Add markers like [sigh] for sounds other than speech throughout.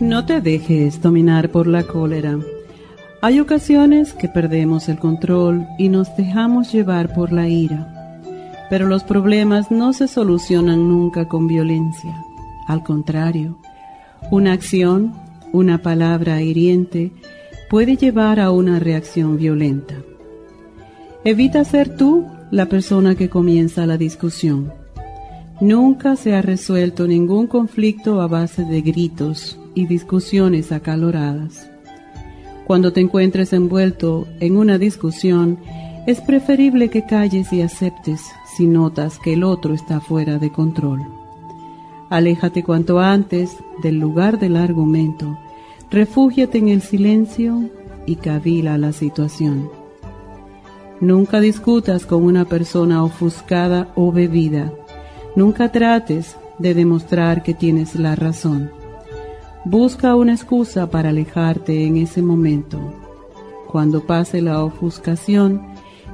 No te dejes dominar por la cólera. Hay ocasiones que perdemos el control y nos dejamos llevar por la ira. Pero los problemas no se solucionan nunca con violencia. Al contrario, una acción, una palabra hiriente puede llevar a una reacción violenta. Evita ser tú la persona que comienza la discusión. Nunca se ha resuelto ningún conflicto a base de gritos, y discusiones acaloradas. Cuando te encuentres envuelto en una discusión, es preferible que calles y aceptes si notas que el otro está fuera de control. Aléjate cuanto antes del lugar del argumento, refúgiate en el silencio y cavila la situación. Nunca discutas con una persona ofuscada o bebida. Nunca trates de demostrar que tienes la razón. Busca una excusa para alejarte en ese momento. Cuando pase la ofuscación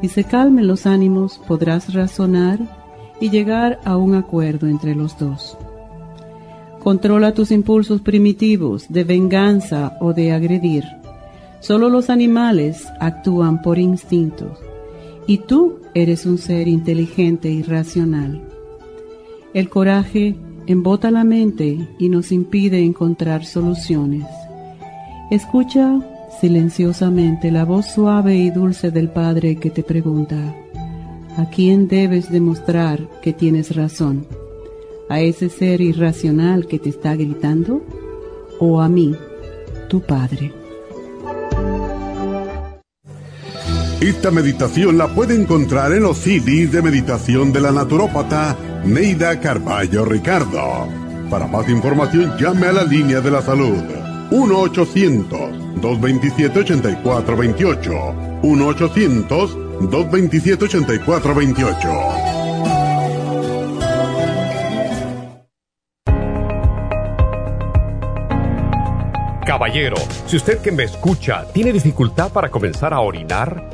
y se calmen los ánimos, podrás razonar y llegar a un acuerdo entre los dos. Controla tus impulsos primitivos de venganza o de agredir. Solo los animales actúan por instintos y tú eres un ser inteligente y racional. El coraje embota la mente y nos impide encontrar soluciones. Escucha silenciosamente la voz suave y dulce del Padre que te pregunta, ¿a quién debes demostrar que tienes razón? ¿A ese ser irracional que te está gritando? ¿O a mí, tu Padre? Esta meditación la puede encontrar en los CDs de meditación de la naturópata Neida Carballo Ricardo. Para más información llame a la línea de la salud 1-800-227-8428. 1-800-227-8428. Caballero, si usted que me escucha tiene dificultad para comenzar a orinar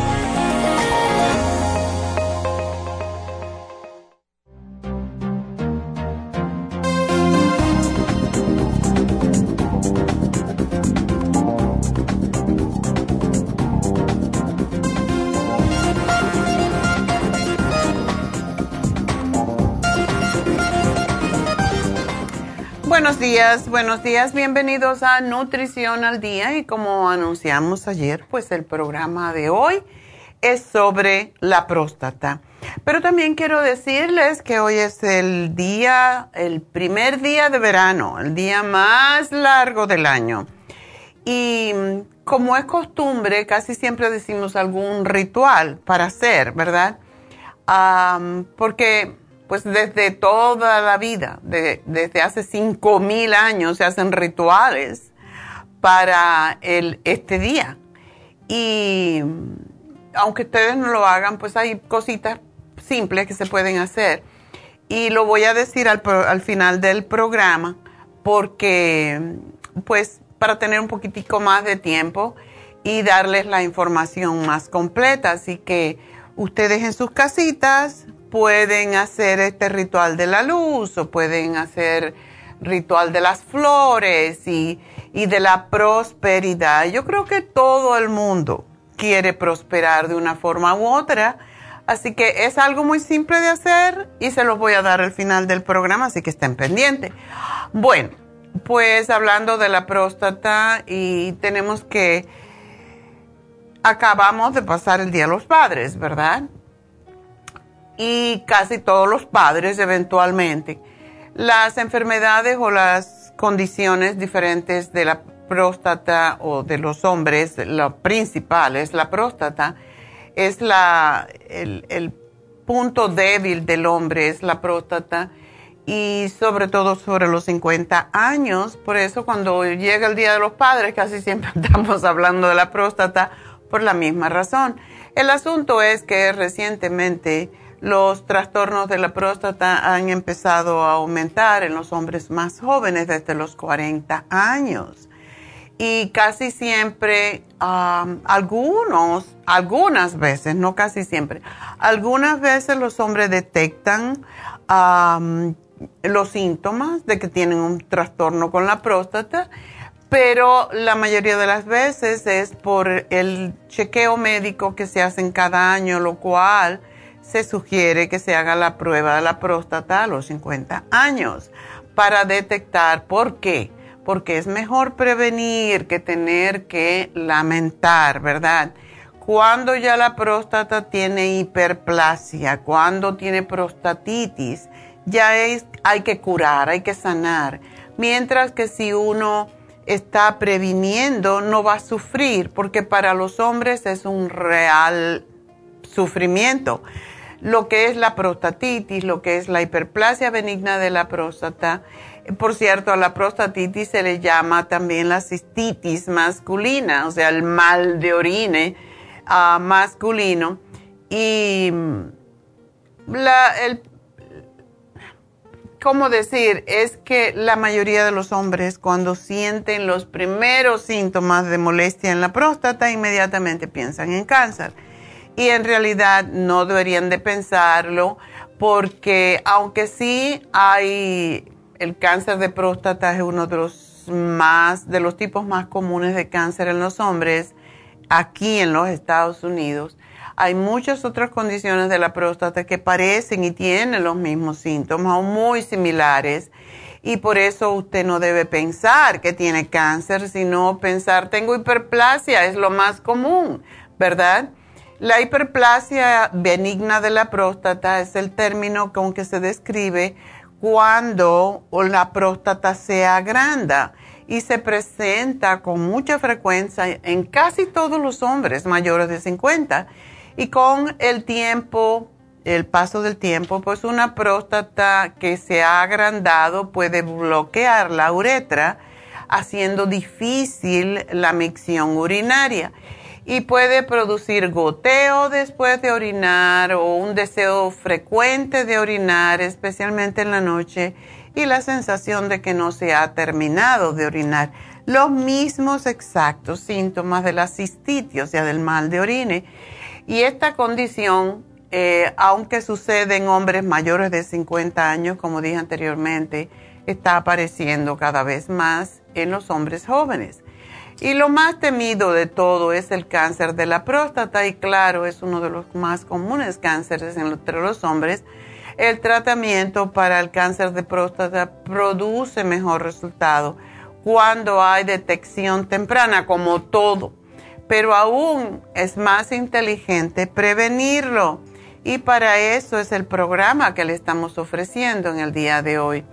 Buenos días, bienvenidos a Nutrición al Día y como anunciamos ayer, pues el programa de hoy es sobre la próstata. Pero también quiero decirles que hoy es el día, el primer día de verano, el día más largo del año. Y como es costumbre, casi siempre decimos algún ritual para hacer, ¿verdad? porque pues desde toda la vida, desde hace 5.000 años se hacen rituales para este día. Y aunque ustedes no lo hagan, pues hay cositas simples que se pueden hacer. Y lo voy a decir al, al final del programa porque, pues, para tener un poquitico más de tiempo y darles la información más completa. Así que ustedes en sus casitas pueden hacer este ritual de la luz o pueden hacer ritual de las flores y, y de la prosperidad. Yo creo que todo el mundo quiere prosperar de una forma u otra. Así que es algo muy simple de hacer y se los voy a dar al final del programa, así que estén pendientes. Bueno, pues hablando de la próstata y tenemos que, acabamos de pasar el Día de los Padres, ¿verdad? Y casi todos los padres eventualmente. Las enfermedades o las condiciones diferentes de la próstata o de los hombres, lo principal es la próstata, es la, el, punto débil del hombre, es la próstata y sobre todo sobre los 50 años. Por eso cuando llega el Día de los Padres casi siempre [laughs] estamos hablando de la próstata por la misma razón. El asunto es que recientemente los trastornos de la próstata han empezado a aumentar en los hombres más jóvenes desde los 40 años. Y casi siempre, algunos, algunas veces, no casi siempre, algunas veces los hombres detectan los síntomas de que tienen un trastorno con la próstata, pero la mayoría de las veces es por el chequeo médico que se hace cada año, lo cual se sugiere que se haga la prueba de la próstata a los 50 años para detectar por qué porque es mejor prevenir que tener que lamentar, ¿verdad? Cuando ya la próstata tiene hiperplasia, cuando tiene prostatitis, ya es, hay que curar, hay que sanar. Mientras que si uno está previniendo, no va a sufrir, porque para los hombres es un real sufrimiento. Lo que es la prostatitis, lo que es la hiperplasia benigna de la próstata, por cierto, a la prostatitis se le llama también la cistitis masculina, o sea, el mal de orine ah, masculino. Y la, el, ¿cómo decir? Es que la mayoría de los hombres cuando sienten los primeros síntomas de molestia en la próstata, inmediatamente piensan en cáncer. Y en realidad no deberían de pensarlo porque aunque sí hay el cáncer de próstata es uno de los más, de los tipos más comunes de cáncer en los hombres aquí en los Estados Unidos. Hay muchas otras condiciones de la próstata que parecen y tienen los mismos síntomas o muy similares y por eso usted no debe pensar que tiene cáncer, sino pensar tengo hiperplasia, es lo más común, ¿verdad? La hiperplasia benigna de la próstata es el término con que se describe cuando la próstata se agranda y se presenta con mucha frecuencia en casi todos los hombres mayores de 50 y con el tiempo, el paso del tiempo, pues una próstata que se ha agrandado puede bloquear la uretra haciendo difícil la micción urinaria y puede producir goteo después de orinar o un deseo frecuente de orinar, especialmente en la noche, y la sensación de que no se ha terminado de orinar. Los mismos exactos síntomas de la cistitis, o sea, del mal de orine. Y esta condición, eh, aunque sucede en hombres mayores de 50 años, como dije anteriormente, está apareciendo cada vez más en los hombres jóvenes. Y lo más temido de todo es el cáncer de la próstata y claro, es uno de los más comunes cánceres entre los hombres, el tratamiento para el cáncer de próstata produce mejor resultado cuando hay detección temprana, como todo. Pero aún es más inteligente prevenirlo. Y para eso es el programa que le estamos ofreciendo en el día de hoy.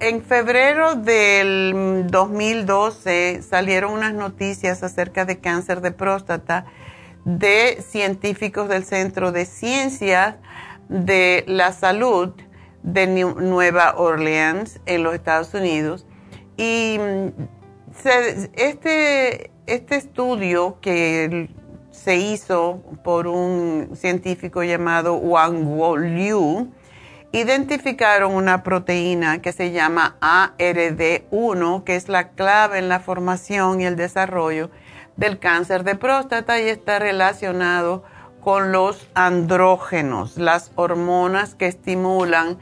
En febrero del 2012 salieron unas noticias acerca de cáncer de próstata de científicos del Centro de Ciencias de la Salud de Nueva Orleans en los Estados Unidos. Y este, este estudio que se hizo por un científico llamado Wang Liu, identificaron una proteína que se llama ARD1, que es la clave en la formación y el desarrollo del cáncer de próstata y está relacionado con los andrógenos, las hormonas que estimulan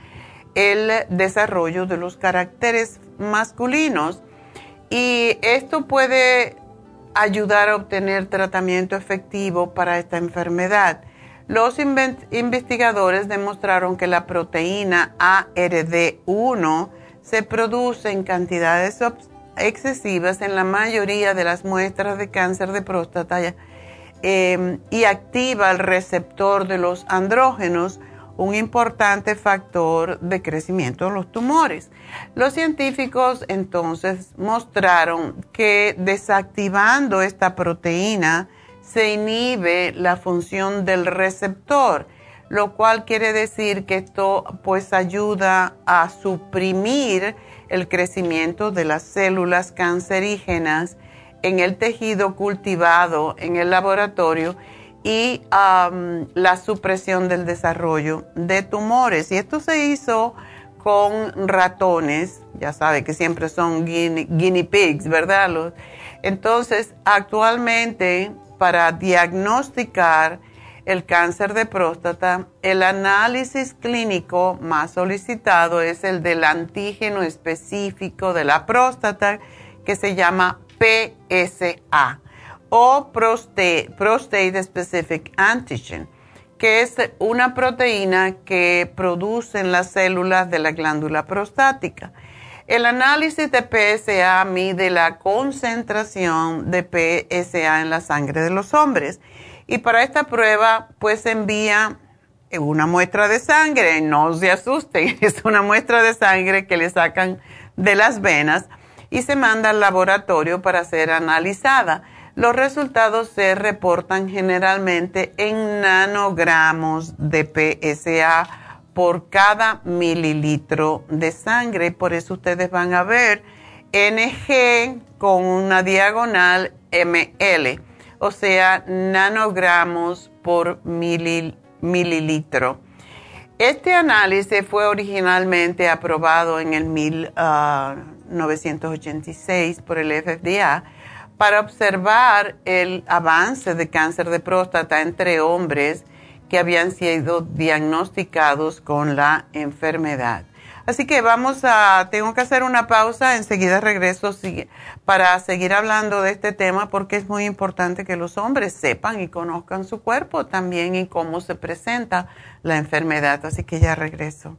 el desarrollo de los caracteres masculinos. Y esto puede ayudar a obtener tratamiento efectivo para esta enfermedad. Los investigadores demostraron que la proteína ARD1 se produce en cantidades excesivas en la mayoría de las muestras de cáncer de próstata em, y activa el receptor de los andrógenos, un importante factor de crecimiento de los tumores. Los científicos entonces mostraron que desactivando esta proteína se inhibe la función del receptor, lo cual quiere decir que esto pues ayuda a suprimir el crecimiento de las células cancerígenas en el tejido cultivado en el laboratorio y la supresión del desarrollo de tumores. Y esto se hizo con ratones, ya sabe que siempre son guinea, pigs, ¿verdad? entonces, actualmente, para diagnosticar el cáncer de próstata, el análisis clínico más solicitado es el del antígeno específico de la próstata que se llama PSA o Prostate, Prostate Specific Antigen, que es una proteína que producen las células de la glándula prostática. El análisis de PSA mide la concentración de PSA en la sangre de los hombres. Y para esta prueba, pues envía una muestra de sangre, no se asusten, [laughs] es una muestra de sangre que le sacan de las venas y se manda al laboratorio para ser analizada. Los resultados se reportan generalmente en nanogramos de PSA por cada mililitro de sangre. Por eso ustedes van a ver NG con una diagonal ML o sea, nanogramos por mililitro. Este análisis fue originalmente aprobado en el 1986 ah, por el FDA para observar el avance de cáncer de próstata entre hombres que habían sido diagnosticados con la enfermedad. Así que vamos a, tengo que hacer una pausa, enseguida regreso para seguir hablando de este tema porque es muy importante que los hombres sepan y conozcan su cuerpo también y cómo se presenta la enfermedad. Así que ya regreso.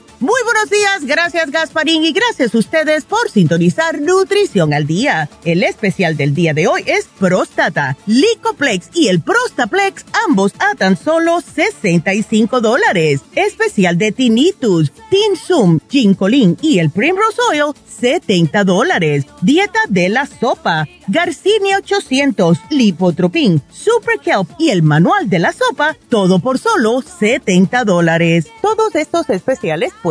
Muy buenos días, gracias Gasparín y gracias a ustedes por sintonizar Nutrición al Día. El especial del día de hoy es Próstata, Licoplex y el Prostaplex, ambos a tan solo 65 dólares. Especial de Tinnitus, Tinsum, Ginkolin y el Primrose Oil, 70 dólares. Dieta de la sopa, Garcinia 800, Lipotropin, Super Kelp y el manual de la sopa, todo por solo 70 dólares. Todos estos especiales pueden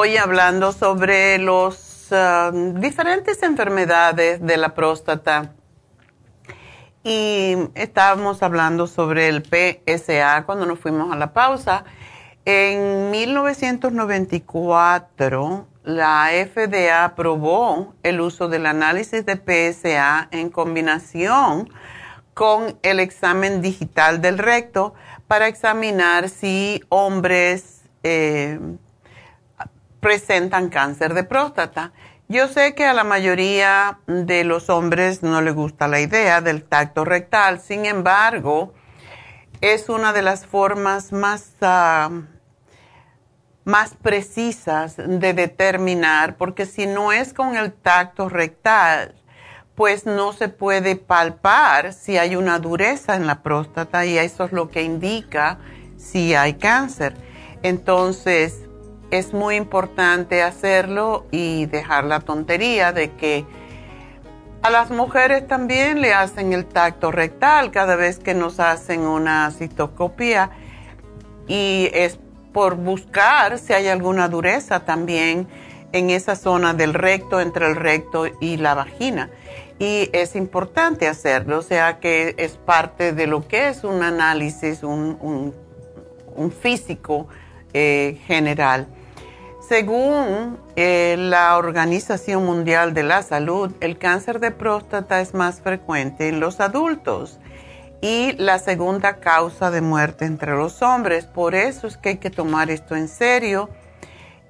Hoy hablando sobre las um, diferentes enfermedades de la próstata. Y estábamos hablando sobre el PSA cuando nos fuimos a la pausa. En 1994, la FDA aprobó el uso del análisis de PSA en combinación con el examen digital del recto para examinar si hombres eh, presentan cáncer de próstata. Yo sé que a la mayoría de los hombres no les gusta la idea del tacto rectal, sin embargo, es una de las formas más, ah, más precisas de determinar, porque si no es con el tacto rectal, pues no se puede palpar si hay una dureza en la próstata y eso es lo que indica si hay cáncer. Entonces, es muy importante hacerlo y dejar la tontería de que a las mujeres también le hacen el tacto rectal cada vez que nos hacen una citoscopía y es por buscar si hay alguna dureza también en esa zona del recto, entre el recto y la vagina. Y es importante hacerlo, o sea que es parte de lo que es un análisis, un, físico eh, general. Según eh, la Organización Mundial de la Salud, el cáncer de próstata es más frecuente en los adultos y la segunda causa de muerte entre los hombres. Por eso es que hay que tomar esto en serio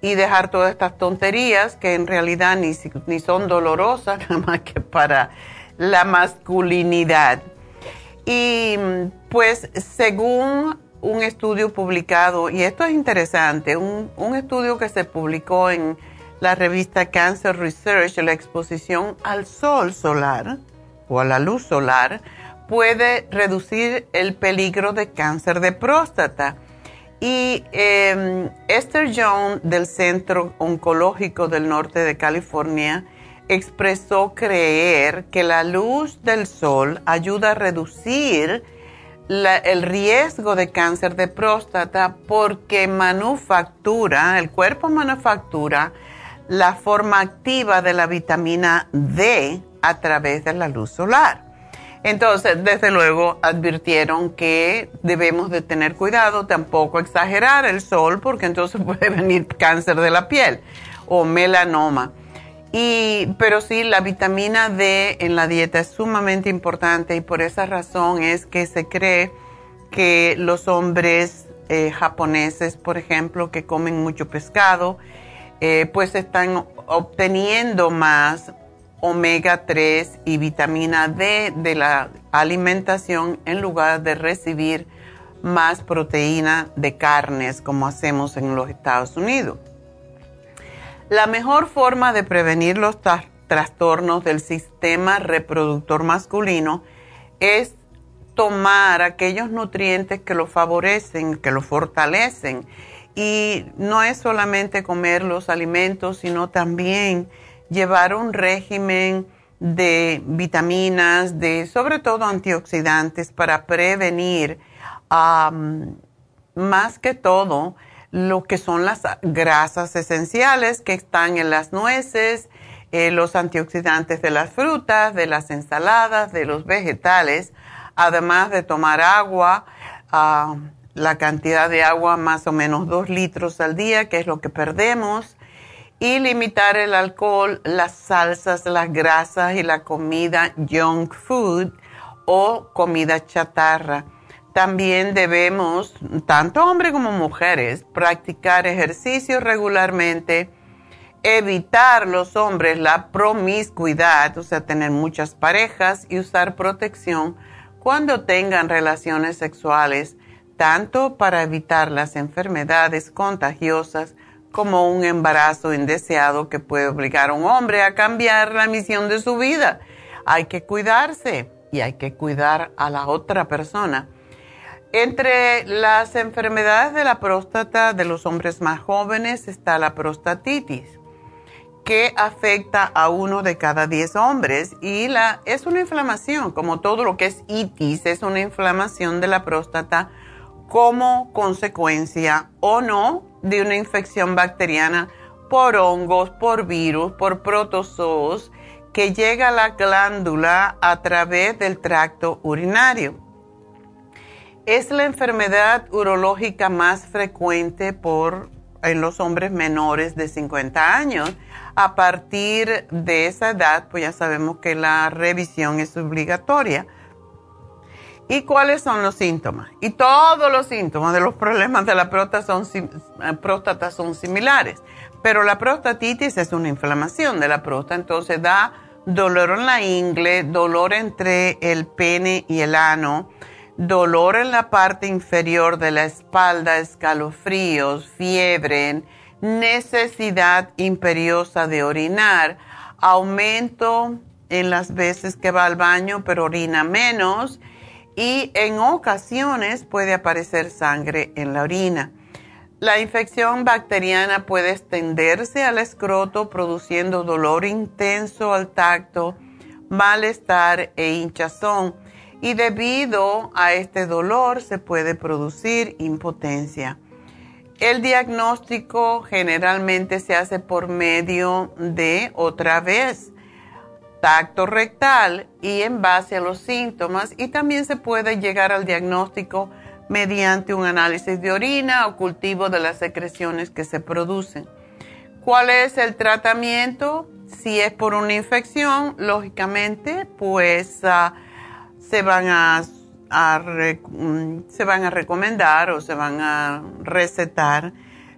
y dejar todas estas tonterías que en realidad ni, ni son dolorosas, [laughs] nada más que para la masculinidad. Y pues según un estudio publicado, y esto es interesante, un, estudio que se publicó en la revista Cancer Research, la exposición al sol solar o a la luz solar puede reducir el peligro de cáncer de próstata. Y em, Esther Jones del Centro Oncológico del Norte de California expresó creer que la luz del sol ayuda a reducir el riesgo de cáncer de próstata porque manufactura, el cuerpo manufactura la forma activa de la vitamina D a través de la luz solar. Entonces, desde luego, advirtieron que debemos de tener cuidado, tampoco exagerar el sol, porque entonces [laughs] puede venir cáncer de la piel o melanoma. Y, pero sí, la vitamina D en la dieta es sumamente importante y por esa razón es que se cree que los hombres eh, japoneses, por ejemplo, que comen mucho pescado, eh, pues están obteniendo más omega 3 y vitamina D de la alimentación en lugar de recibir más proteína de carnes como hacemos en los Estados Unidos. La mejor forma de prevenir los trastornos del sistema reproductor masculino es tomar aquellos nutrientes que lo favorecen, que lo fortalecen. Y no es solamente comer los alimentos, sino también llevar un régimen de vitaminas, de sobre todo antioxidantes para prevenir más que todo lo que son las grasas esenciales que están en las nueces, eh, los antioxidantes de las frutas, de las ensaladas, de los vegetales, además de tomar agua, ah, la cantidad de agua más o menos dos litros al día, que es lo que perdemos, y limitar el alcohol, las salsas, las grasas y la comida junk food o comida chatarra. También debemos, tanto hombres como mujeres, practicar ejercicio regularmente evitar los hombres la promiscuidad, o sea, tener muchas parejas y usar protección cuando tengan relaciones sexuales, tanto para evitar las enfermedades contagiosas como un embarazo indeseado que puede obligar a un hombre a cambiar la misión de su vida. Hay que cuidarse y hay que cuidar a la otra persona. Entre las enfermedades de la próstata de los hombres más jóvenes está la prostatitis que afecta a uno de cada diez hombres y la, es una inflamación, como todo lo que es itis, es una inflamación de la próstata como consecuencia o no de una infección bacteriana por hongos, por virus, por protozoos que llega a la glándula a través del tracto urinario. Es la enfermedad urológica más frecuente por, en los hombres menores de 50 años a partir de esa edad, pues ya sabemos que la revisión es obligatoria. ¿Y cuáles son los síntomas? Y todos los síntomas de los problemas de la próstata son, eh, próstata son similares, pero la prostatitis es una inflamación de la próstata, entonces da dolor en la ingle, dolor entre el pene y el ano, dolor en la parte inferior de la espalda, escalofríos, fiebre, necesidad imperiosa de orinar, aumento en las veces que va al baño pero orina menos y en ocasiones puede aparecer sangre en la orina. La infección bacteriana puede extenderse al escroto produciendo dolor intenso al tacto, malestar e hinchazón y debido a este dolor se puede producir impotencia. El diagnóstico generalmente se hace por medio de, otra vez, tacto rectal y en base a los síntomas y también se puede llegar al diagnóstico mediante un análisis de orina o cultivo de las secreciones que se producen. ¿Cuál es el tratamiento? Si es por una infección, lógicamente, pues ah, se van a Mm, se van a recomendar o se van a recetar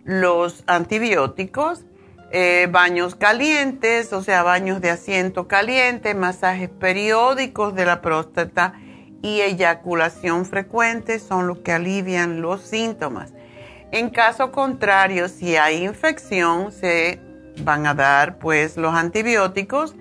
los antibióticos, eh, baños calientes, o sea, baños de asiento caliente, masajes periódicos de la próstata y eyaculación frecuente son los que alivian los síntomas. En caso contrario, si hay infección, se van a dar pues los antibióticos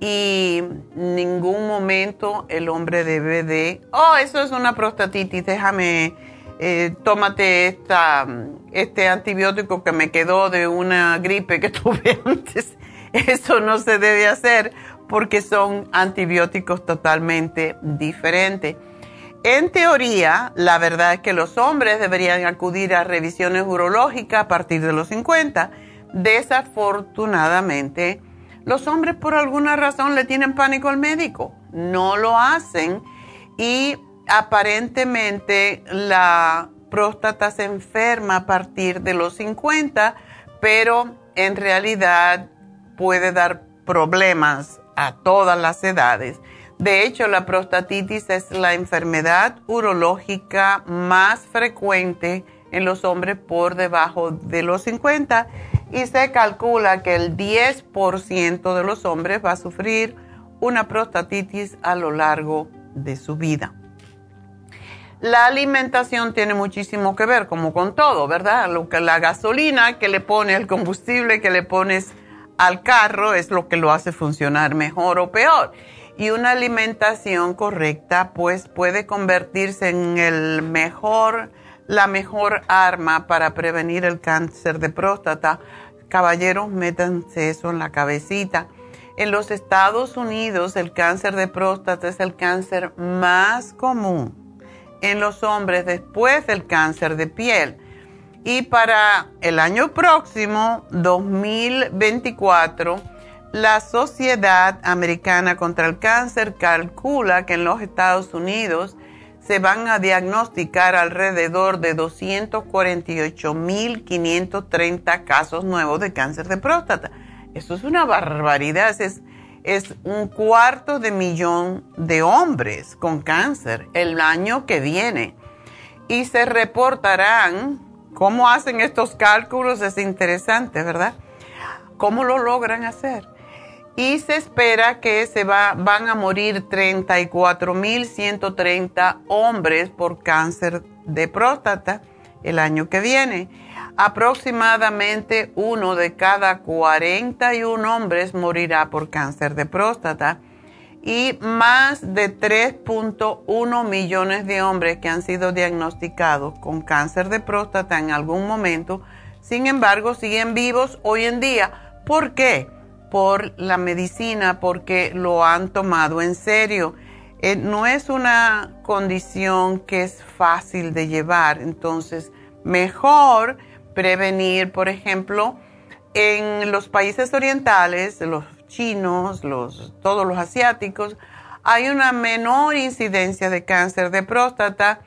y ningún momento el hombre debe de, oh, eso es una prostatitis, déjame, eh, tómate esta, este antibiótico que me quedó de una gripe que [laughs] tuve antes. Eso no se debe hacer porque son antibióticos totalmente diferentes. En teoría, la verdad es que los hombres deberían acudir a revisiones urológicas a partir de los 50. Desafortunadamente, los hombres por alguna razón le tienen pánico al médico, no lo hacen y aparentemente la próstata se enferma a partir de los 50, pero en realidad puede dar problemas a todas las edades. De hecho, la prostatitis es la enfermedad urológica más frecuente en los hombres por debajo de los 50 y se calcula que el 10% de los hombres va a sufrir una prostatitis a lo largo de su vida. La alimentación tiene muchísimo que ver, como con todo, ¿verdad? Lo que la gasolina que le pone, el combustible que le pones al carro es lo que lo hace funcionar mejor o peor. Y una alimentación correcta, pues puede convertirse en el mejor, la mejor arma para prevenir el cáncer de próstata. Caballeros, métanse eso en la cabecita. En los Estados Unidos, el cáncer de próstata es el cáncer más común en los hombres después del cáncer de piel. Y para el año próximo, 2024, la Sociedad Americana contra el Cáncer calcula que en los Estados Unidos se van a diagnosticar alrededor de 248.530 casos nuevos de cáncer de próstata. Eso es una barbaridad. Es, es un cuarto de millón de hombres con cáncer el año que viene. Y se reportarán, ¿cómo hacen estos cálculos? Es interesante, ¿verdad? ¿Cómo lo logran hacer? Y se espera que se va, van a morir 34.130 hombres por cáncer de próstata el año que viene aproximadamente uno de cada 41 hombres morirá por cáncer de próstata y más de 3.1 millones de hombres que han sido diagnosticados con cáncer de próstata en algún momento, sin embargo, siguen vivos hoy en día. ¿Por qué? Por la medicina, porque lo han tomado en serio. Eh, no es una condición que es fácil de llevar, entonces mejor prevenir, por ejemplo, en los países orientales, los chinos, los, todos los asiáticos, hay una menor incidencia de cáncer de próstata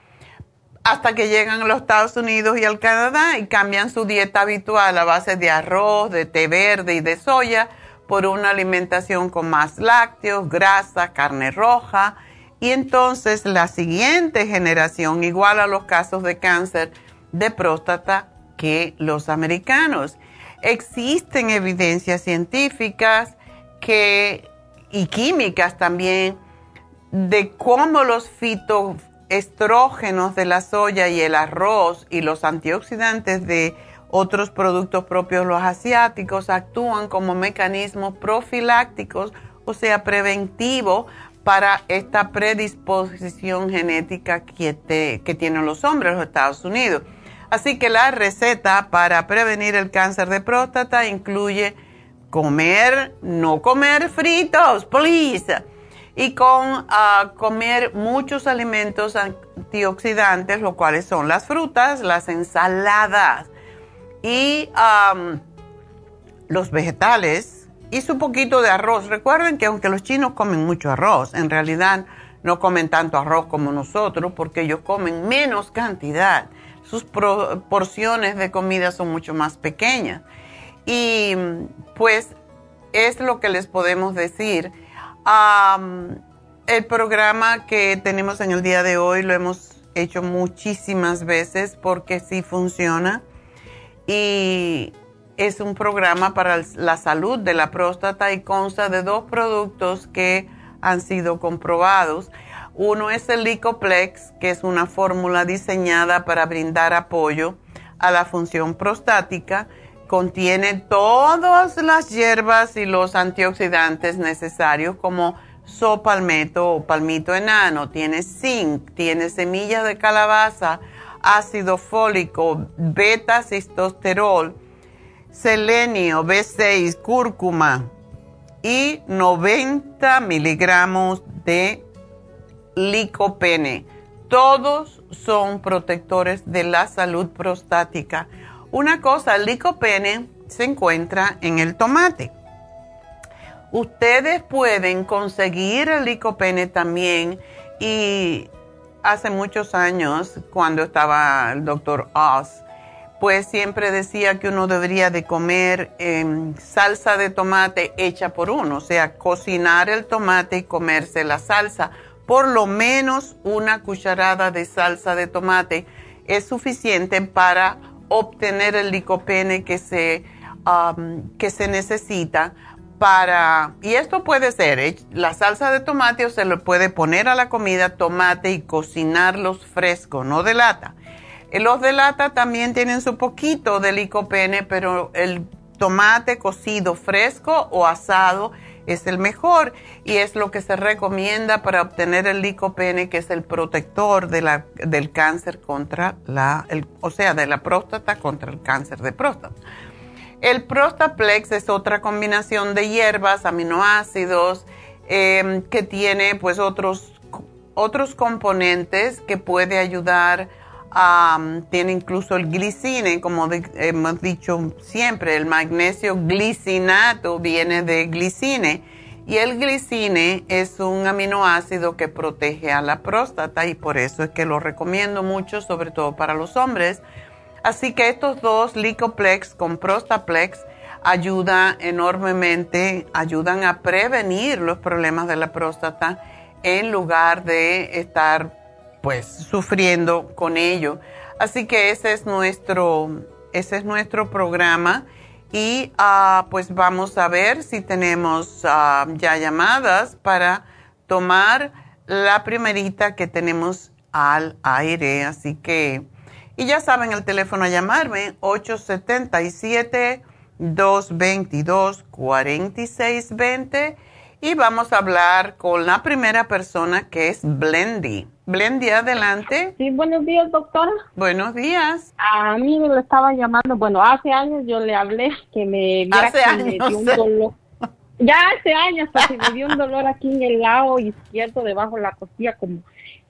hasta que llegan a los Estados Unidos y al Canadá y cambian su dieta habitual a base de arroz, de té verde y de soya por una alimentación con más lácteos, grasa, carne roja. Y entonces la siguiente generación, igual a los casos de cáncer de próstata, que los americanos. Existen evidencias científicas que, y químicas también de cómo los fitoestrógenos de la soya y el arroz y los antioxidantes de otros productos propios, los asiáticos, actúan como mecanismos profilácticos, o sea, preventivo para esta predisposición genética que, que tienen los hombres en los Estados Unidos. Así que la receta para prevenir el cáncer de próstata incluye comer, no comer fritos, please, y con ah, comer muchos alimentos antioxidantes, lo cuales son las frutas, las ensaladas y los vegetales y su poquito de arroz. Recuerden que aunque los chinos comen mucho arroz, en realidad no comen tanto arroz como nosotros porque ellos comen menos cantidad sus porciones de comida son mucho más pequeñas. Y pues es lo que les podemos decir. el programa que tenemos en el día de hoy lo hemos hecho muchísimas veces porque sí funciona y es un programa para la salud de la próstata y consta de dos productos que han sido comprobados. Uno es el Licoplex, que es una fórmula diseñada para brindar apoyo a la función prostática. Contiene todas las hierbas y los antioxidantes necesarios como sopalmeto o palmito enano. Tiene zinc, tiene semillas de calabaza, ácido fólico, beta-cistosterol, selenio, B6, cúrcuma y 90 miligramos de licopene. Todos son protectores de la salud prostática. Una cosa, el licopene se encuentra en el tomate. Ustedes pueden conseguir el licopene también y hace muchos años, cuando estaba el doctor Oz, pues siempre decía que uno debería de comer em, salsa de tomate hecha por uno, o sea, cocinar el tomate y comerse la salsa. Por lo menos una cucharada de salsa de tomate es suficiente para obtener el licopene que se, que se necesita para, y esto puede ser, ¿eh? la salsa de tomate o se le puede poner a la comida tomate y cocinarlos frescos, no de lata. Eh, los de lata también tienen su poquito de licopene, pero el tomate cocido fresco o asado es el mejor y es lo que se recomienda para obtener el licopene, que es el protector del cáncer contra la, o sea, de la próstata contra el cáncer de próstata. El Prostaplex es otra combinación de hierbas, aminoácidos, em, que tiene pues otros, otros componentes que puede ayudar a, tiene incluso el glicine, como hemos dicho siempre, el magnesio glicinato viene de glicine. Y el glicine es un aminoácido que protege a la próstata y por eso es que lo recomiendo mucho, sobre todo para los hombres, Así que estos dos, Licoplex con Prostaplex, ayudan enormemente, ayudan a prevenir los problemas de la próstata en lugar de estar pues sufriendo con ello. Así que ese es nuestro, ese es nuestro programa y ah, pues vamos a ver si tenemos ah, ya llamadas para tomar la primerita que tenemos al aire. Así que y ya saben el teléfono a llamarme, 877-222-4620. Y vamos a hablar con la primera persona que es Blendy. Blendy, adelante. Sí, buenos días, doctora. Buenos días. A mí me lo estaba llamando, bueno, hace años yo le hablé que me hace años, me dio un dolor. Ya hace años, porque me dio un dolor aquí en el lado izquierdo, debajo de la costilla, como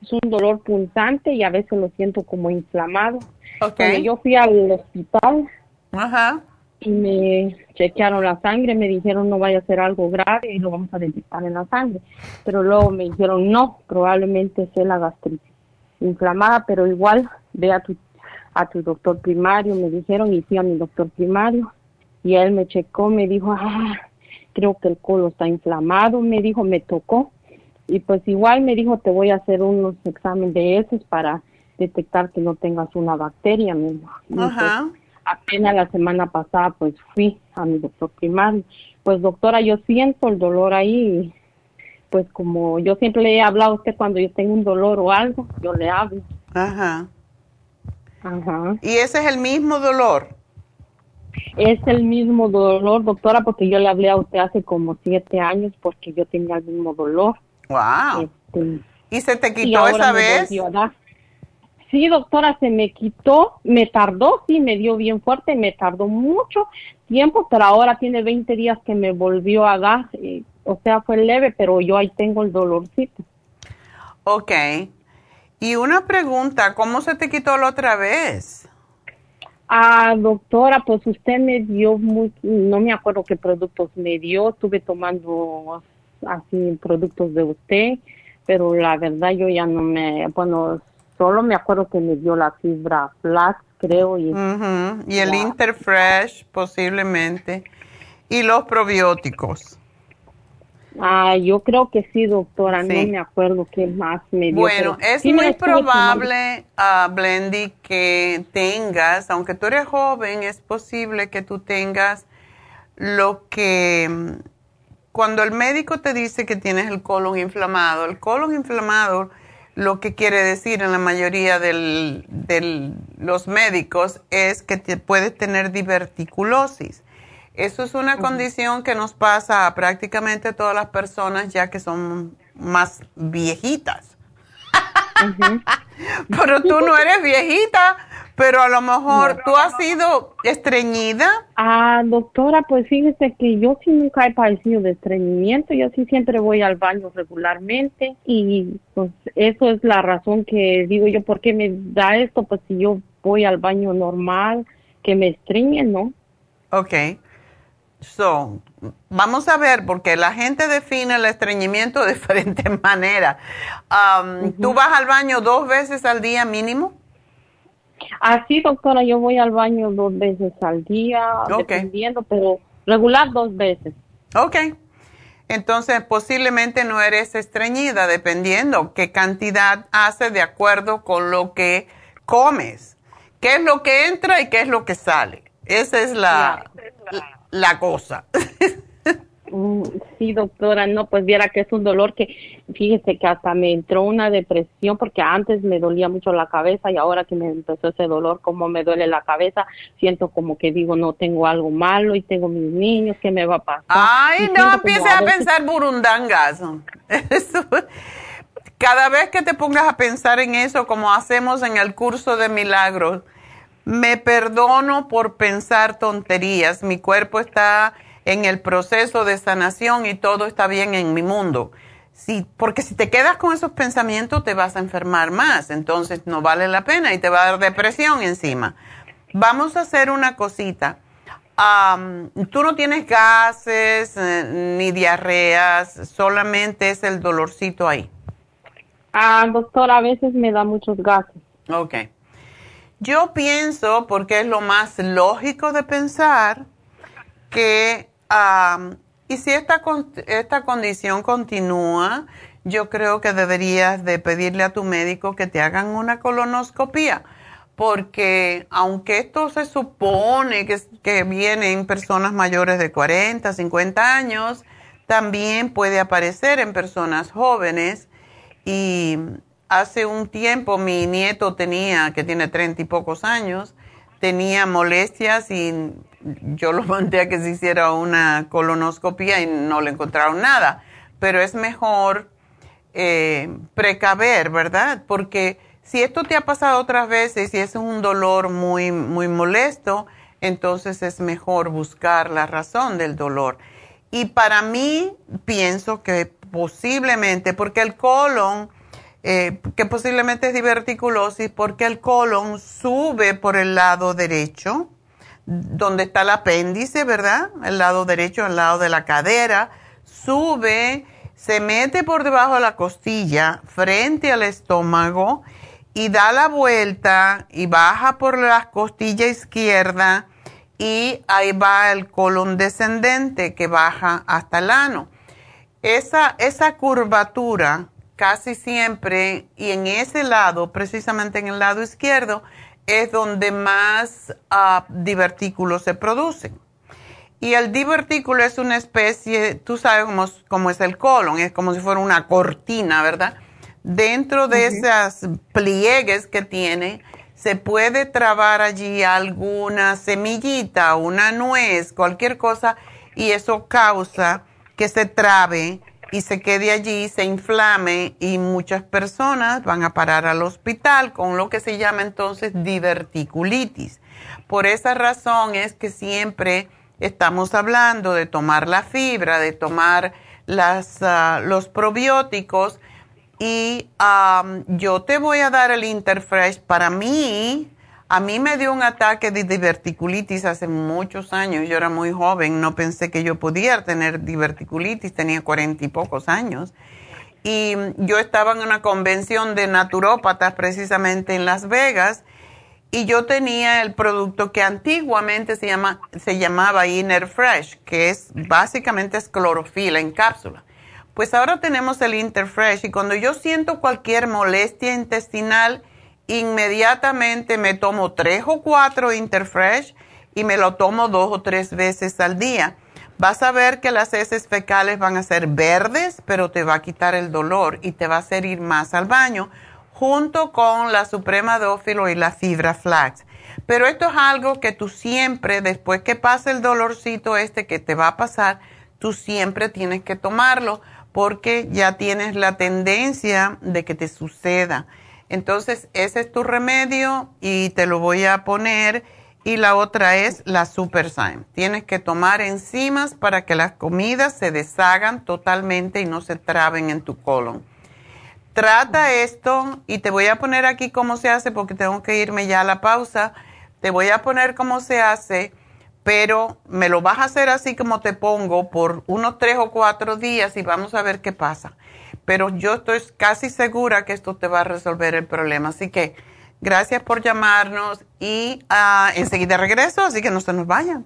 es un dolor punzante y a veces lo siento como inflamado. Cuando yo fui al hospital y me chequearon la sangre, me dijeron no vaya a ser algo grave y lo vamos a detectar en la sangre. Pero luego me dijeron no, probablemente sea la gastritis inflamada, pero igual ve a tu, a tu doctor primario, me dijeron y fui a mi doctor primario y él me checó, me dijo, ah, creo que el colon está inflamado, me dijo, me tocó y pues igual me dijo te voy a hacer unos exámenes de esos para detectar que no tengas una bacteria mismo. Pues, apenas la semana pasada pues fui a mi doctor primario. Pues doctora, yo siento el dolor ahí. Pues como yo siempre le he hablado a usted cuando yo tengo un dolor o algo, yo le hablo. Ajá. Ajá. ¿Y ese es el mismo dolor? Es el mismo dolor, doctora, porque yo le hablé a usted hace como siete años porque yo tenía el mismo dolor. Wow. Este, ¿Y se te quitó esa vez? Sí, doctora, se me quitó, me tardó, sí, me dio bien fuerte, me tardó mucho tiempo, pero ahora tiene 20 días que me volvió a dar, o sea, fue leve, pero yo ahí tengo el dolorcito. Ok. Y una pregunta, ¿cómo se te quitó la otra vez? Ah, doctora, pues usted me dio muy, no me acuerdo qué productos me dio, estuve tomando así productos de usted, pero la verdad yo ya no me, bueno, solo me acuerdo que me dio la fibra flax, creo. Y, y el Interfresh posiblemente. Y los probióticos. Ah, yo creo que sí, doctora, no me acuerdo qué más me dio. Bueno, es muy probable, uh, Blendy, que tengas, aunque tú eres joven, es posible que tú tengas lo que cuando el médico te dice que tienes el colon inflamado, el colon inflamado lo que quiere decir en la mayoría de los médicos es que te puedes tener diverticulosis. Eso es una condición que nos pasa a prácticamente todas las personas ya que son más viejitas. [laughs] Pero tú no eres viejita, pero a lo mejor tú has sido estreñida. Ah, doctora, pues fíjese que yo sí nunca he padecido de estreñimiento, yo sí siempre voy al baño regularmente y pues eso es la razón que digo yo, ¿por qué me da esto? Pues si yo voy al baño normal, que me estreñen, ¿no? Ok. So, vamos a ver, porque la gente define el estreñimiento [laughs] de diferentes maneras. Um, ¿Tú vas al baño dos veces al día mínimo? Así, doctora, yo voy al baño dos veces al día, dependiendo, pero regular dos veces. Ok. Entonces, posiblemente no eres estreñida, dependiendo qué cantidad hace de acuerdo con lo que comes. ¿Qué es lo que entra y qué es lo que sale? Esa es la, la, cosa. [laughs] Sí, doctora, no, pues viera que es un dolor que, fíjese que hasta me entró una depresión porque antes me dolía mucho la cabeza y ahora que me empezó ese dolor, como me duele la cabeza, siento como que digo, no tengo algo malo y tengo mis niños, ¿qué me va a pasar? Ay, no empieces a, pensar burundangas. cada vez que te pongas a pensar en eso, como hacemos en el curso de milagros, me perdono por pensar tonterías, mi cuerpo está en el proceso de sanación y todo está bien en mi mundo. Sí, porque si te quedas con esos pensamientos te vas a enfermar más, entonces no vale la pena y te va a dar depresión encima. Vamos a hacer una cosita. tú no tienes gases eh, ni diarreas, solamente es el dolorcito ahí. Ah, doctor, a veces me da muchos gases. Ok. Yo pienso, porque es lo más lógico de pensar, que y si esta, esta condición continúa, yo creo que deberías de pedirle a tu médico que te hagan una colonoscopia, porque aunque esto se supone que, que viene en personas mayores de 40, 50 años, también puede aparecer en personas jóvenes. Y hace un tiempo mi nieto tenía, que tiene 30 y pocos años, tenía molestias y yo lo mandé a que se hiciera una colonoscopia y no le encontraron nada. Pero es mejor eh, precaver, ¿verdad? Porque si esto te ha pasado otras veces y es un dolor muy, muy molesto, entonces es mejor buscar la razón del dolor. Y para mí, pienso que posiblemente, porque el colon, eh, que posiblemente es diverticulosis, porque el colon sube por el lado derecho donde está el apéndice, ¿verdad? El lado derecho, al lado de la cadera, sube, se mete por debajo de la costilla, frente al estómago, y da la vuelta y baja por la costilla izquierda y ahí va el colon descendente que baja hasta el ano. Esa, esa curvatura casi siempre y en ese lado, precisamente en el lado izquierdo, es donde más uh, divertículos se producen. Y el divertículo es una especie, tú sabes cómo, es el colon, es como si fuera una cortina, ¿verdad? Dentro de esas pliegues que tiene, se puede trabar allí alguna semillita, una nuez, cualquier cosa, y eso causa que se trabe y se quede allí, se inflame y muchas personas van a parar al hospital con lo que se llama entonces diverticulitis. Por esa razón es que siempre estamos hablando de tomar la fibra, de tomar las, ah, los probióticos y yo te voy a dar el Interfresh. Para mí, a mí me dio un ataque de diverticulitis hace muchos años. Yo era muy joven, no pensé que yo pudiera tener diverticulitis, tenía cuarenta y pocos años. Y yo estaba en una convención de naturópatas precisamente en Las Vegas y yo tenía el producto que antiguamente se, llama, se llamaba Inner Fresh, que es básicamente es clorofila en cápsula. Pues ahora tenemos el Interfresh y cuando yo siento cualquier molestia intestinal, inmediatamente me tomo tres o cuatro Interfresh y me lo tomo dos o tres veces al día. Vas a ver que las heces fecales van a ser verdes, pero te va a quitar el dolor y te va a hacer ir más al baño, junto con la Suprema Dófilo y la Fibra Flax. Pero esto es algo que tú siempre, después que pase el dolorcito este que te va a pasar, tú siempre tienes que tomarlo porque ya tienes la tendencia de que te suceda. Entonces, ese es tu remedio y te lo voy a poner. Y la otra es la Super Tienes que tomar enzimas para que las comidas se deshagan totalmente y no se traben en tu colon. Trata esto y te voy a poner aquí cómo se hace porque tengo que irme ya a la pausa. Te voy a poner cómo se hace, pero me lo vas a hacer así como te pongo por unos tres o cuatro días y vamos a ver qué pasa pero yo estoy casi segura que esto te va a resolver el problema. Así que gracias por llamarnos y uh, enseguida regreso, así que no se nos vayan.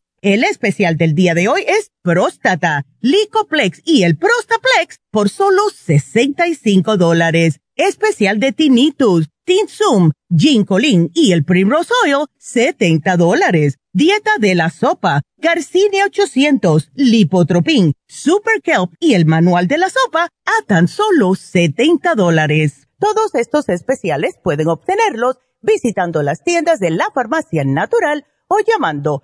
El especial del día de hoy es próstata, Licoplex y el Prostaplex por solo 65 dólares. Especial de tinnitus, tinsum, ginkolin y el primrose oil, 70 dólares. Dieta de la sopa, Garcinia 800, Lipotropin, Super Kelp y el manual de la sopa a tan solo 70 dólares. Todos estos especiales pueden obtenerlos visitando las tiendas de la farmacia natural o llamando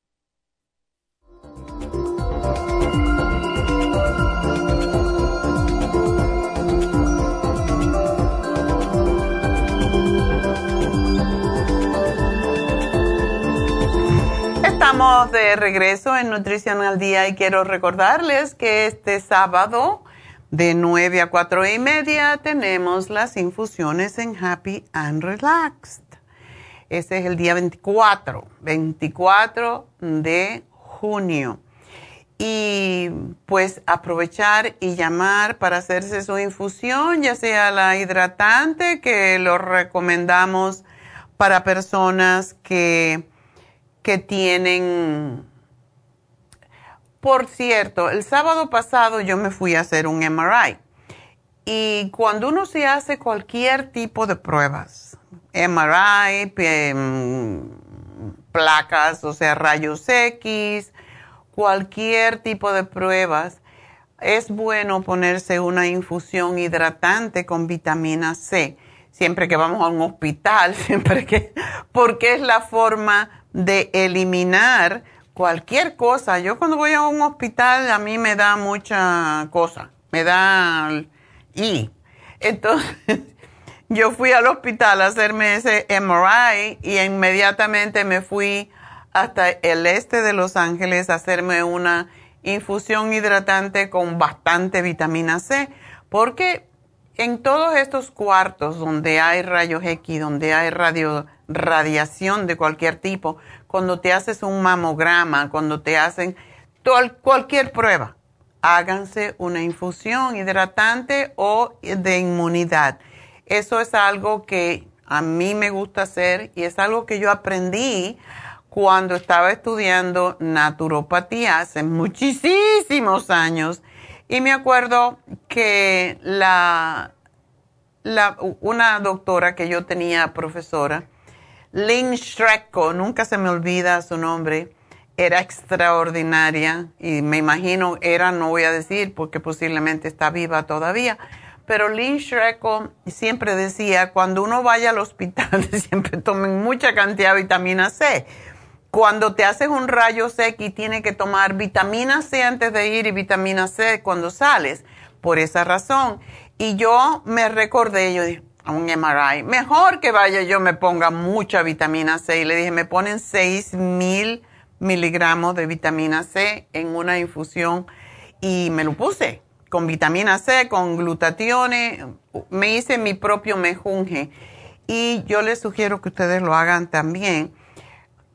Estamos de regreso en Nutrición al Día y quiero recordarles que este sábado de 9 a 4 y media tenemos las infusiones en Happy and Relaxed. Ese es el día 24, 24 de junio. Y pues aprovechar y llamar para hacerse su infusión, ya sea la hidratante, que lo recomendamos para personas que que tienen... Por cierto, el sábado pasado yo me fui a hacer un MRI y cuando uno se hace cualquier tipo de pruebas, MRI, em, placas, o sea, rayos X, cualquier tipo de pruebas, es bueno ponerse una infusión hidratante con vitamina C, siempre que vamos a un hospital, [laughs] siempre que, porque es la forma de eliminar cualquier cosa. Yo cuando voy a un hospital a mí me da mucha cosa, me da y entonces [laughs] yo fui al hospital a hacerme ese MRI y inmediatamente me fui hasta el este de Los Ángeles a hacerme una infusión hidratante con bastante vitamina C, porque en todos estos cuartos donde hay rayos X, donde hay radiación de cualquier tipo, cuando te haces un mamograma, cuando te hacen cualquier prueba, háganse una infusión hidratante o de inmunidad. Eso es algo que a mí me gusta hacer y es algo que yo aprendí cuando estaba estudiando naturopatía hace muchísimos años. Y me acuerdo que la, la, una doctora que yo tenía, profesora, Lynn Schrecko, nunca se me olvida su nombre, era extraordinaria y me imagino, era, no voy a decir porque posiblemente está viva todavía, pero Lynn Schrecko siempre decía, cuando uno vaya al hospital, [laughs] siempre tomen mucha cantidad de vitamina C. Cuando te haces un rayo X, tiene que tomar vitamina C antes de ir y vitamina C cuando sales, por esa razón. Y yo me recordé, yo dije, un MRI. Mejor que vaya yo me ponga mucha vitamina C. Y le dije, me ponen 6 mil miligramos de vitamina C en una infusión y me lo puse. con vitamina C, con glutatione. Me hice mi propio mejunje y yo les sugiero que ustedes lo hagan también,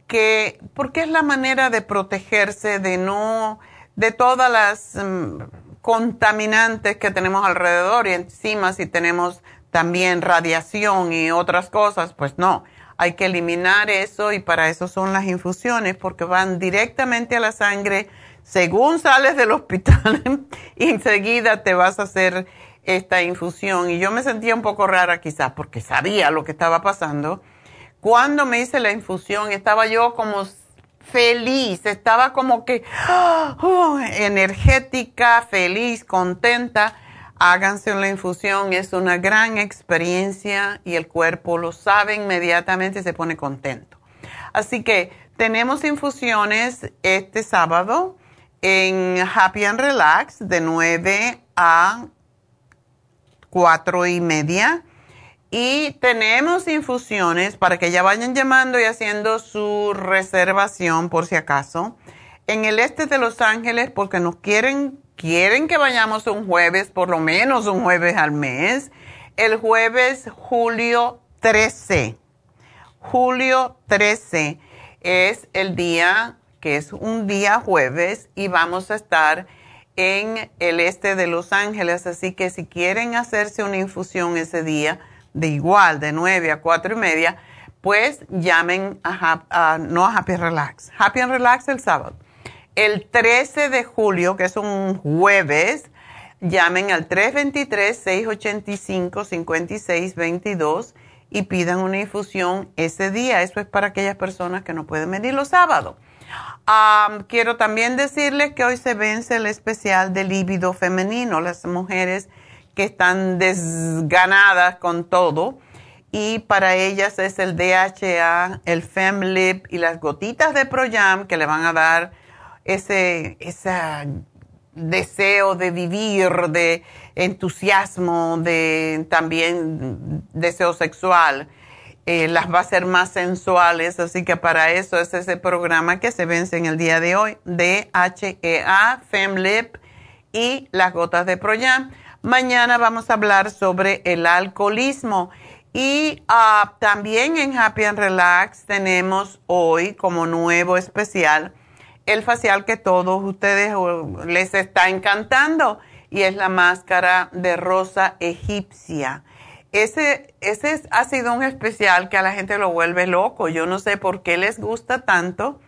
que porque es la manera de protegerse de no de todas las mm, contaminantes que tenemos alrededor y encima si tenemos también radiación y otras cosas, pues no, hay que eliminar eso y para eso son las infusiones porque van directamente a la sangre según sales del hospital [laughs] y enseguida te vas a hacer esta infusión. Y yo me sentía un poco rara quizás porque sabía lo que estaba pasando. Cuando me hice la infusión estaba yo como feliz, estaba como que oh, [gasps] energética, feliz, contenta. Háganse la infusión, es una gran experiencia y el cuerpo lo sabe inmediatamente y se pone contento. Así que tenemos infusiones este sábado en Happy and Relax de 9 a 4 y media. Y tenemos infusiones para que ya vayan llamando y haciendo su reservación por si acaso. En el este de Los Ángeles, porque nos quieren, quieren que vayamos un jueves, por lo menos un jueves al mes. El jueves julio 13. Julio 13 es el día que es un día jueves y vamos a estar en el este de Los Ángeles, así que si quieren hacerse una infusión ese día, de igual, de 9 a 4 y media, pues llamen a, no a Happy Relax, Happy and Relax el sábado. El 13 de julio, que es un jueves, llamen al 323-685-5622 y pidan una infusión ese día. Eso es para aquellas personas que no pueden venir los sábados quiero también decirles que hoy se vence el especial de líbido femenino, las mujeres que están desganadas con todo. Y para ellas es el DHA, el FemLip y las gotitas de Proyam que le van a dar ese, ese deseo de vivir, de entusiasmo, de también deseo sexual. Eh, las va a ser más sensuales, así que para eso es ese programa que se vence en el día de hoy, DHEA, FemLip y las gotas de Proyam. Mañana vamos a hablar sobre el alcoholismo y ah, también en Happy and Relax tenemos hoy como nuevo especial el facial que todos ustedes les está encantando y es la máscara de rosa egipcia ese, ese ha sido un especial que a la gente lo vuelve loco. Yo no sé por qué les gusta tanto.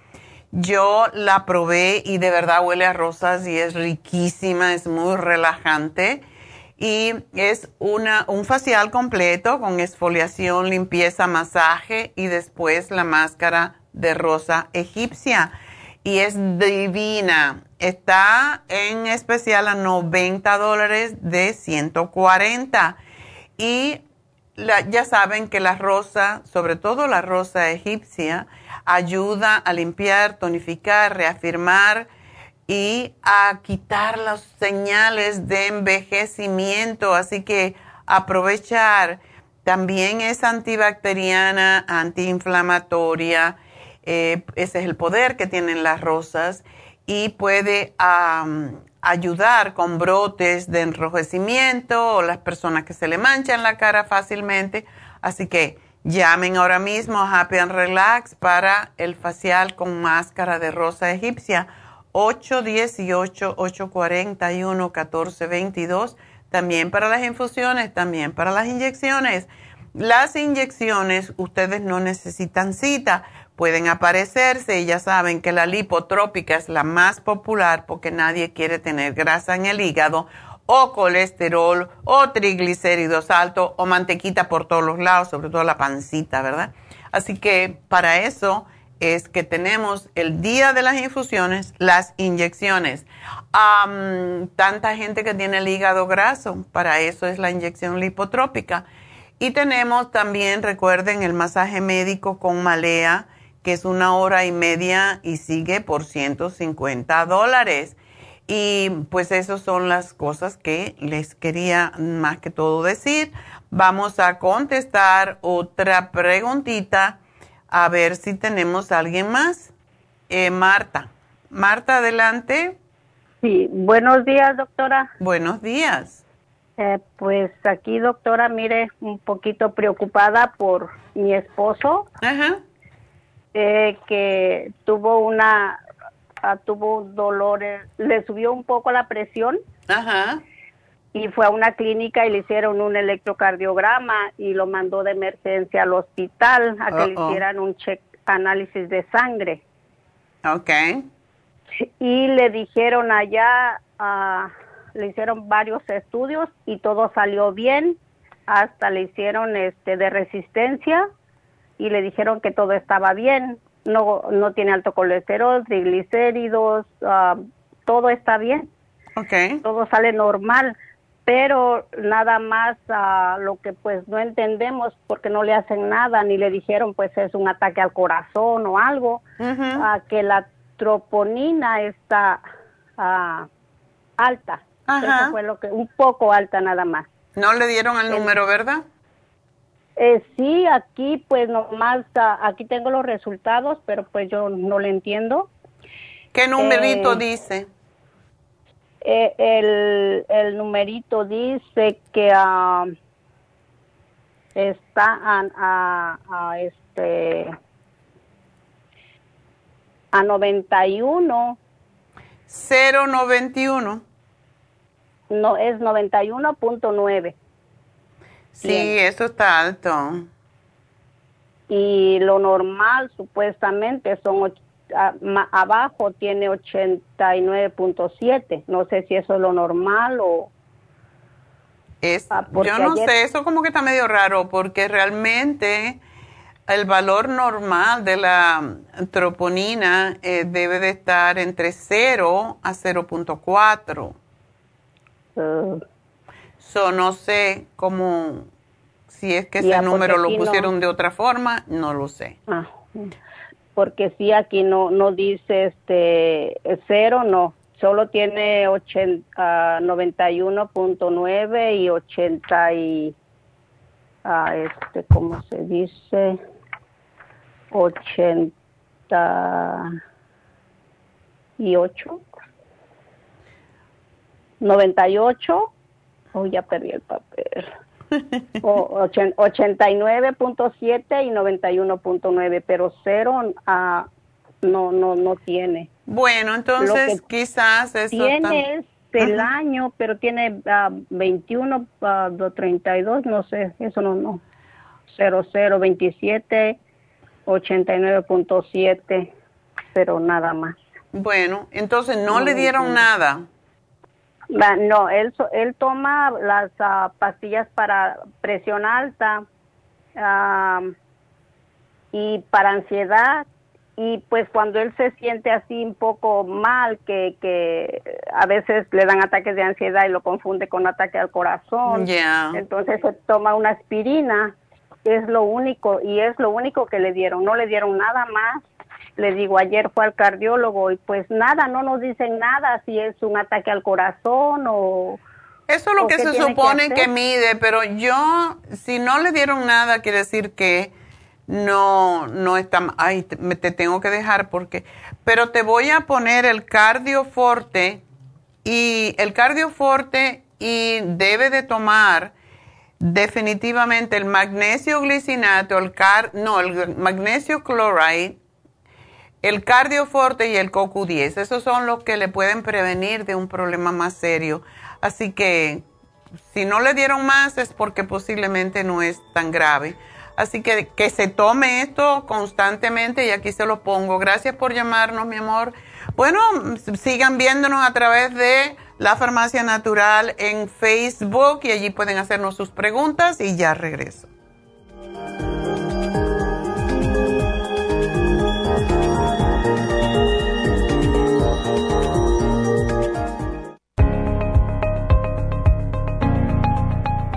Yo la probé y de verdad huele a rosas y es riquísima, es muy relajante. Y es una, un facial completo con exfoliación, limpieza, masaje y después la máscara de rosa egipcia. Y es divina. Está en especial a 90 dólares de 140 y ya saben que la rosa, sobre todo la rosa egipcia, ayuda a limpiar, tonificar, reafirmar y a quitar las señales de envejecimiento. Así que aprovechar. También es antibacteriana, antiinflamatoria. Eh, ese es el poder que tienen las rosas y puede ayudar con brotes de enrojecimiento o las personas que se le manchan la cara fácilmente. Así que llamen ahora mismo a Happy and Relax para el facial con máscara de rosa egipcia 818-841-1422. También para las infusiones, también para las inyecciones. Las inyecciones ustedes no necesitan cita pueden aparecerse ya saben que la lipotrópica es la más popular porque nadie quiere tener grasa en el hígado o colesterol o triglicéridos altos o mantequita por todos los lados, sobre todo la pancita, ¿verdad? Así que para eso es que tenemos el día de las infusiones, las inyecciones. tanta gente que tiene el hígado graso, para eso es la inyección lipotrópica. Y tenemos también, recuerden, el masaje médico con malea que es una hora y media y sigue por 150 dólares. Y pues esas son las cosas que les quería más que todo decir. Vamos a contestar otra preguntita a ver si tenemos alguien más. Eh, Marta. Marta, adelante. Sí, buenos días, doctora. Buenos días. Eh, pues aquí, doctora, mire, un poquito preocupada por mi esposo, Ajá. eh, que tuvo una, ah, tuvo dolores, le subió un poco la presión Ajá. Y fue a una clínica y le hicieron un electrocardiograma y lo mandó de emergencia al hospital a que le hicieran un check análisis de sangre. Ok. y le dijeron allá, ah, le hicieron varios estudios y todo salió bien, hasta le hicieron este de resistencia y le dijeron que todo estaba bien, no no tiene alto colesterol, triglicéridos, ah, todo está bien, Ok. todo sale normal, pero nada más ah, lo que pues no entendemos porque no le hacen nada ni le dijeron pues es un ataque al corazón o algo a que la troponina está ah, alta. Eso fue lo que, un poco alta nada más. No le dieron el número, ¿verdad? Eh, sí, aquí pues nomás, ah, aquí tengo los resultados, pero pues yo no le entiendo. ¿Qué numerito Eh, dice? Eh, el, el numerito dice que ah, está a, a, a, este a 91 091. no es 91.9 Sí, Bien. eso está alto. y lo normal supuestamente son a- ma- abajo tiene 89.7 no sé si eso es lo normal o Es, Ah, yo no ayer- sé, eso como que está medio raro porque realmente el valor normal de la troponina eh, debe de estar entre 0 a 0.4. eh, So, no sé cómo, si es que ese Ya, porque número lo no- pusieron de otra forma, no lo sé. ah, porque sí aquí no no dice este cero no. Solo tiene 80, ah, 91.9 y 80 y ah, este cómo se dice 88 98 oh ya perdí el papel [laughs] o ochen- 89.7 y 91.9 pero cero ah, no no no tiene Bueno, entonces quizás eso tiene es el Ajá. año pero tiene ah, 21 ah, do- 32 no sé eso no no 00 27 89.7 pero nada más Bueno, entonces no, No le dieron entiendo. nada. No, él, él toma las ah, pastillas para presión alta am, y para ansiedad y pues cuando él se siente así un poco mal, que, que a veces le dan ataques de ansiedad y lo confunde con ataque al corazón, Ya. entonces se toma una aspirina, es lo único y es lo único que le dieron, no le dieron nada más. Le digo, ayer fue al cardiólogo y pues nada, no nos dicen nada si es un ataque al corazón o... Eso es lo ¿O que se que supone que, mide, pero yo, si no le dieron nada, quiere decir que no, no está, ay, te tengo que dejar porque, pero te voy a poner el cardioforte y el cardioforte y debe de tomar definitivamente el magnesio glicinato, el car, no, el magnesio chloride, el cardioforte y el CoQ10. Esos son los que le pueden prevenir de un problema más serio. Así que si no le dieron más es porque posiblemente no es tan grave. Así que que se tome esto constantemente y aquí se lo pongo. Gracias por llamarnos, mi amor. Bueno, sigan viéndonos a través de La Farmacia Natural en Facebook y allí pueden hacernos sus preguntas y ya regreso.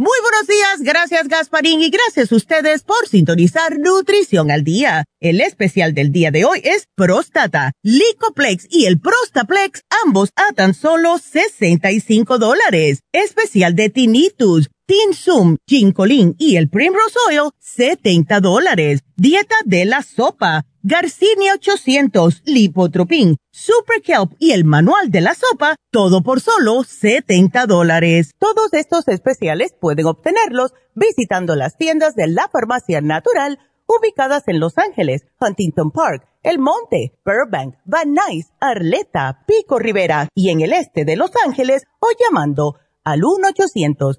Muy buenos días, gracias Gasparín y gracias a ustedes por sintonizar Nutrición al Día. El especial del día de hoy es Próstata, Licoplex y el Prostaplex, ambos a tan solo 65 dólares. Especial de Tinnitus Tinsum, Ginkolin y el Primrose Oil, 70 dólares. Dieta de la sopa, Garcinia 800, Lipotropin, Super Kelp y el manual de la sopa, todo por solo 70 dólares. Todos estos especiales pueden obtenerlos visitando las tiendas de la farmacia natural ubicadas en Los Ángeles, Huntington Park, El Monte, Burbank, Van Nuys, Arleta, Pico Rivera y en el este de Los Ángeles o llamando al 1 800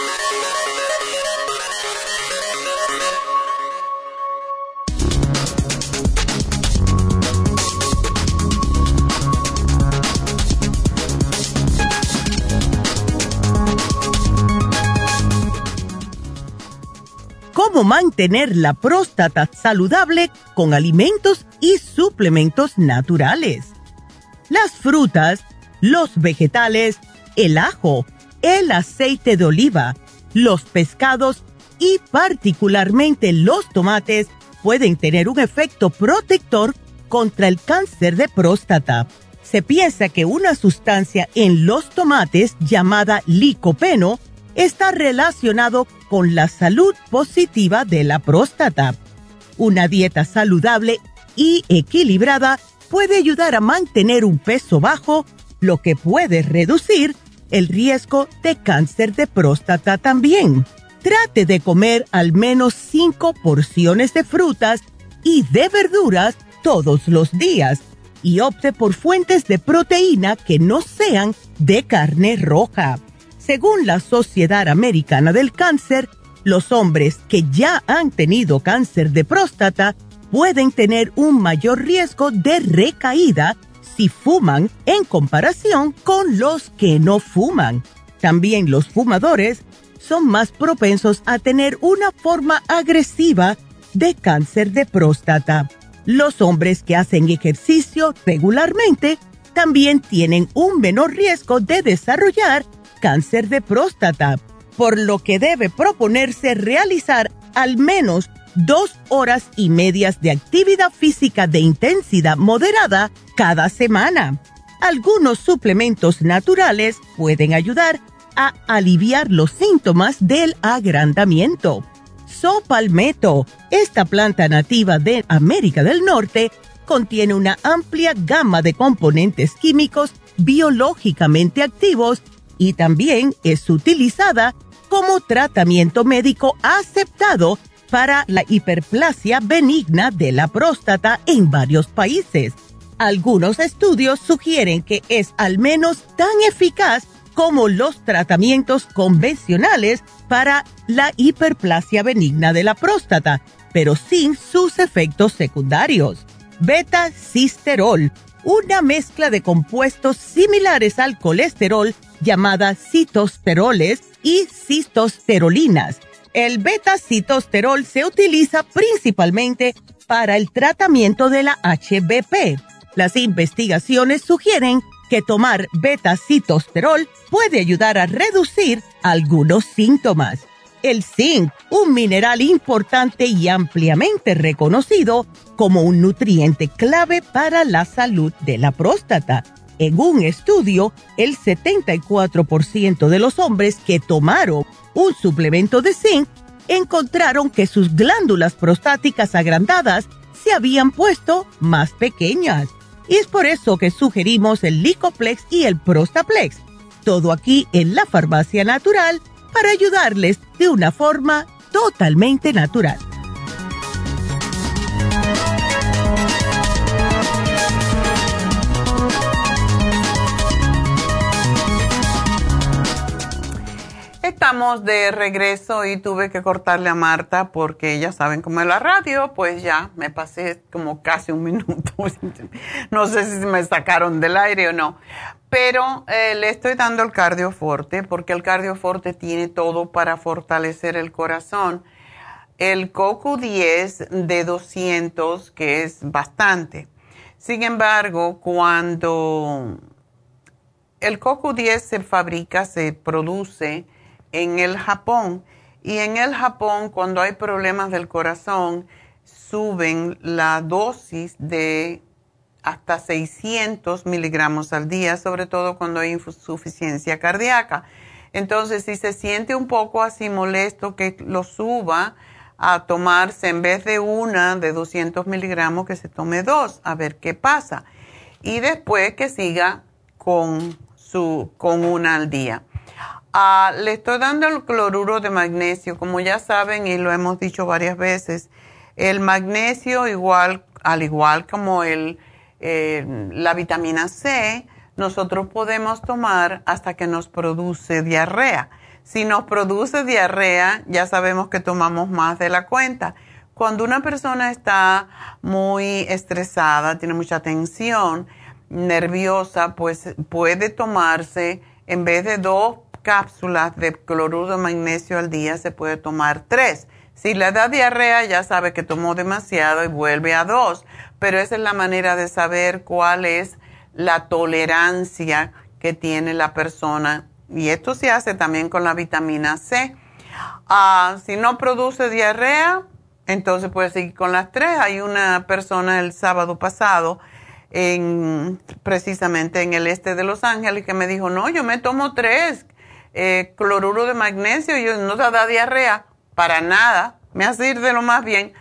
Cómo mantener la próstata saludable con alimentos y suplementos naturales. Las frutas, los vegetales, el ajo, el aceite de oliva, los pescados y particularmente los tomates pueden tener un efecto protector contra el cáncer de próstata. Se piensa que una sustancia en los tomates llamada licopeno está relacionado con la salud positiva de la próstata. Una dieta saludable y equilibrada puede ayudar a mantener un peso bajo, lo que puede reducir el riesgo de cáncer de próstata también. Trate de comer al menos 5 porciones de frutas y de verduras todos los días y opte por fuentes de proteína que no sean de carne roja. Según la Sociedad Americana del Cáncer, los hombres que ya han tenido cáncer de próstata pueden tener un mayor riesgo de recaída si fuman en comparación con los que no fuman. También los fumadores son más propensos a tener una forma agresiva de cáncer de próstata. Los hombres que hacen ejercicio regularmente también tienen un menor riesgo de desarrollar cáncer de próstata, por lo que debe proponerse realizar al menos dos horas y medias de actividad física de intensidad moderada cada semana. Algunos suplementos naturales pueden ayudar a aliviar los síntomas del agrandamiento. Sopalmeto, esta planta nativa de América del Norte, contiene una amplia gama de componentes químicos biológicamente activos y también es utilizada como tratamiento médico aceptado para la hiperplasia benigna de la próstata en varios países. Algunos estudios sugieren que es al menos tan eficaz como los tratamientos convencionales para la hiperplasia benigna de la próstata, pero sin sus efectos secundarios. Beta-cisterol, una mezcla de compuestos similares al colesterol llamada citosteroles y cistosterolinas. El beta-citosterol se utiliza principalmente para el tratamiento de la HBP las investigaciones sugieren que tomar beta-citosterol puede ayudar a reducir algunos síntomas. El zinc, un mineral importante y ampliamente reconocido como un nutriente clave para la salud de la próstata. En un estudio, el 74% de los hombres que tomaron un suplemento de zinc encontraron que sus glándulas prostáticas agrandadas se habían puesto más pequeñas. Y es por eso que sugerimos el Licoplex y el Prostaplex. Todo aquí en la farmacia natural para ayudarles de una forma totalmente natural. Estamos de regreso y tuve que cortarle a Marta porque ya saben cómo es la radio, pues ya me pasé como casi un [laughs] minuto. no sé si me sacaron del aire o no. Pero eh, le estoy dando el cardioforte porque el cardioforte tiene todo para fortalecer el corazón. El coco 10 de 200, que es bastante. Sin embargo, cuando el coco 10 se fabrica, se produce, en el Japón. Y en el Japón, cuando hay problemas del corazón, suben la dosis de hasta 600 miligramos al día, sobre todo cuando hay insuficiencia cardíaca. Entonces, si se siente un poco así molesto, que lo suba a tomarse en vez de una de 200 miligramos, que se tome dos, a ver qué pasa. Y después que siga con, su, con una al día. Ah, le estoy dando el cloruro de magnesio, como ya saben y lo hemos dicho varias veces. El magnesio, igual, al igual como el, eh, la vitamina C, nosotros podemos tomar hasta que nos produce diarrea. Si nos produce diarrea, ya sabemos que tomamos más de la cuenta. Cuando una persona está muy estresada, tiene mucha tensión, nerviosa, pues puede tomarse en vez de dos cápsulas de cloruro de magnesio al día, se puede tomar tres. Si le da diarrea, ya sabe que tomó demasiado y vuelve a dos. Pero esa es la manera de saber cuál es la tolerancia que tiene la persona. Y esto se hace también con la vitamina C. Ah, si no produce diarrea, entonces puede seguir con las tres. Hay una persona el sábado pasado, en, precisamente en el este de Los Ángeles, que me dijo, no, yo me tomo tres eh, cloruro de magnesio y no te da diarrea para nada, me hace ir de lo más bien.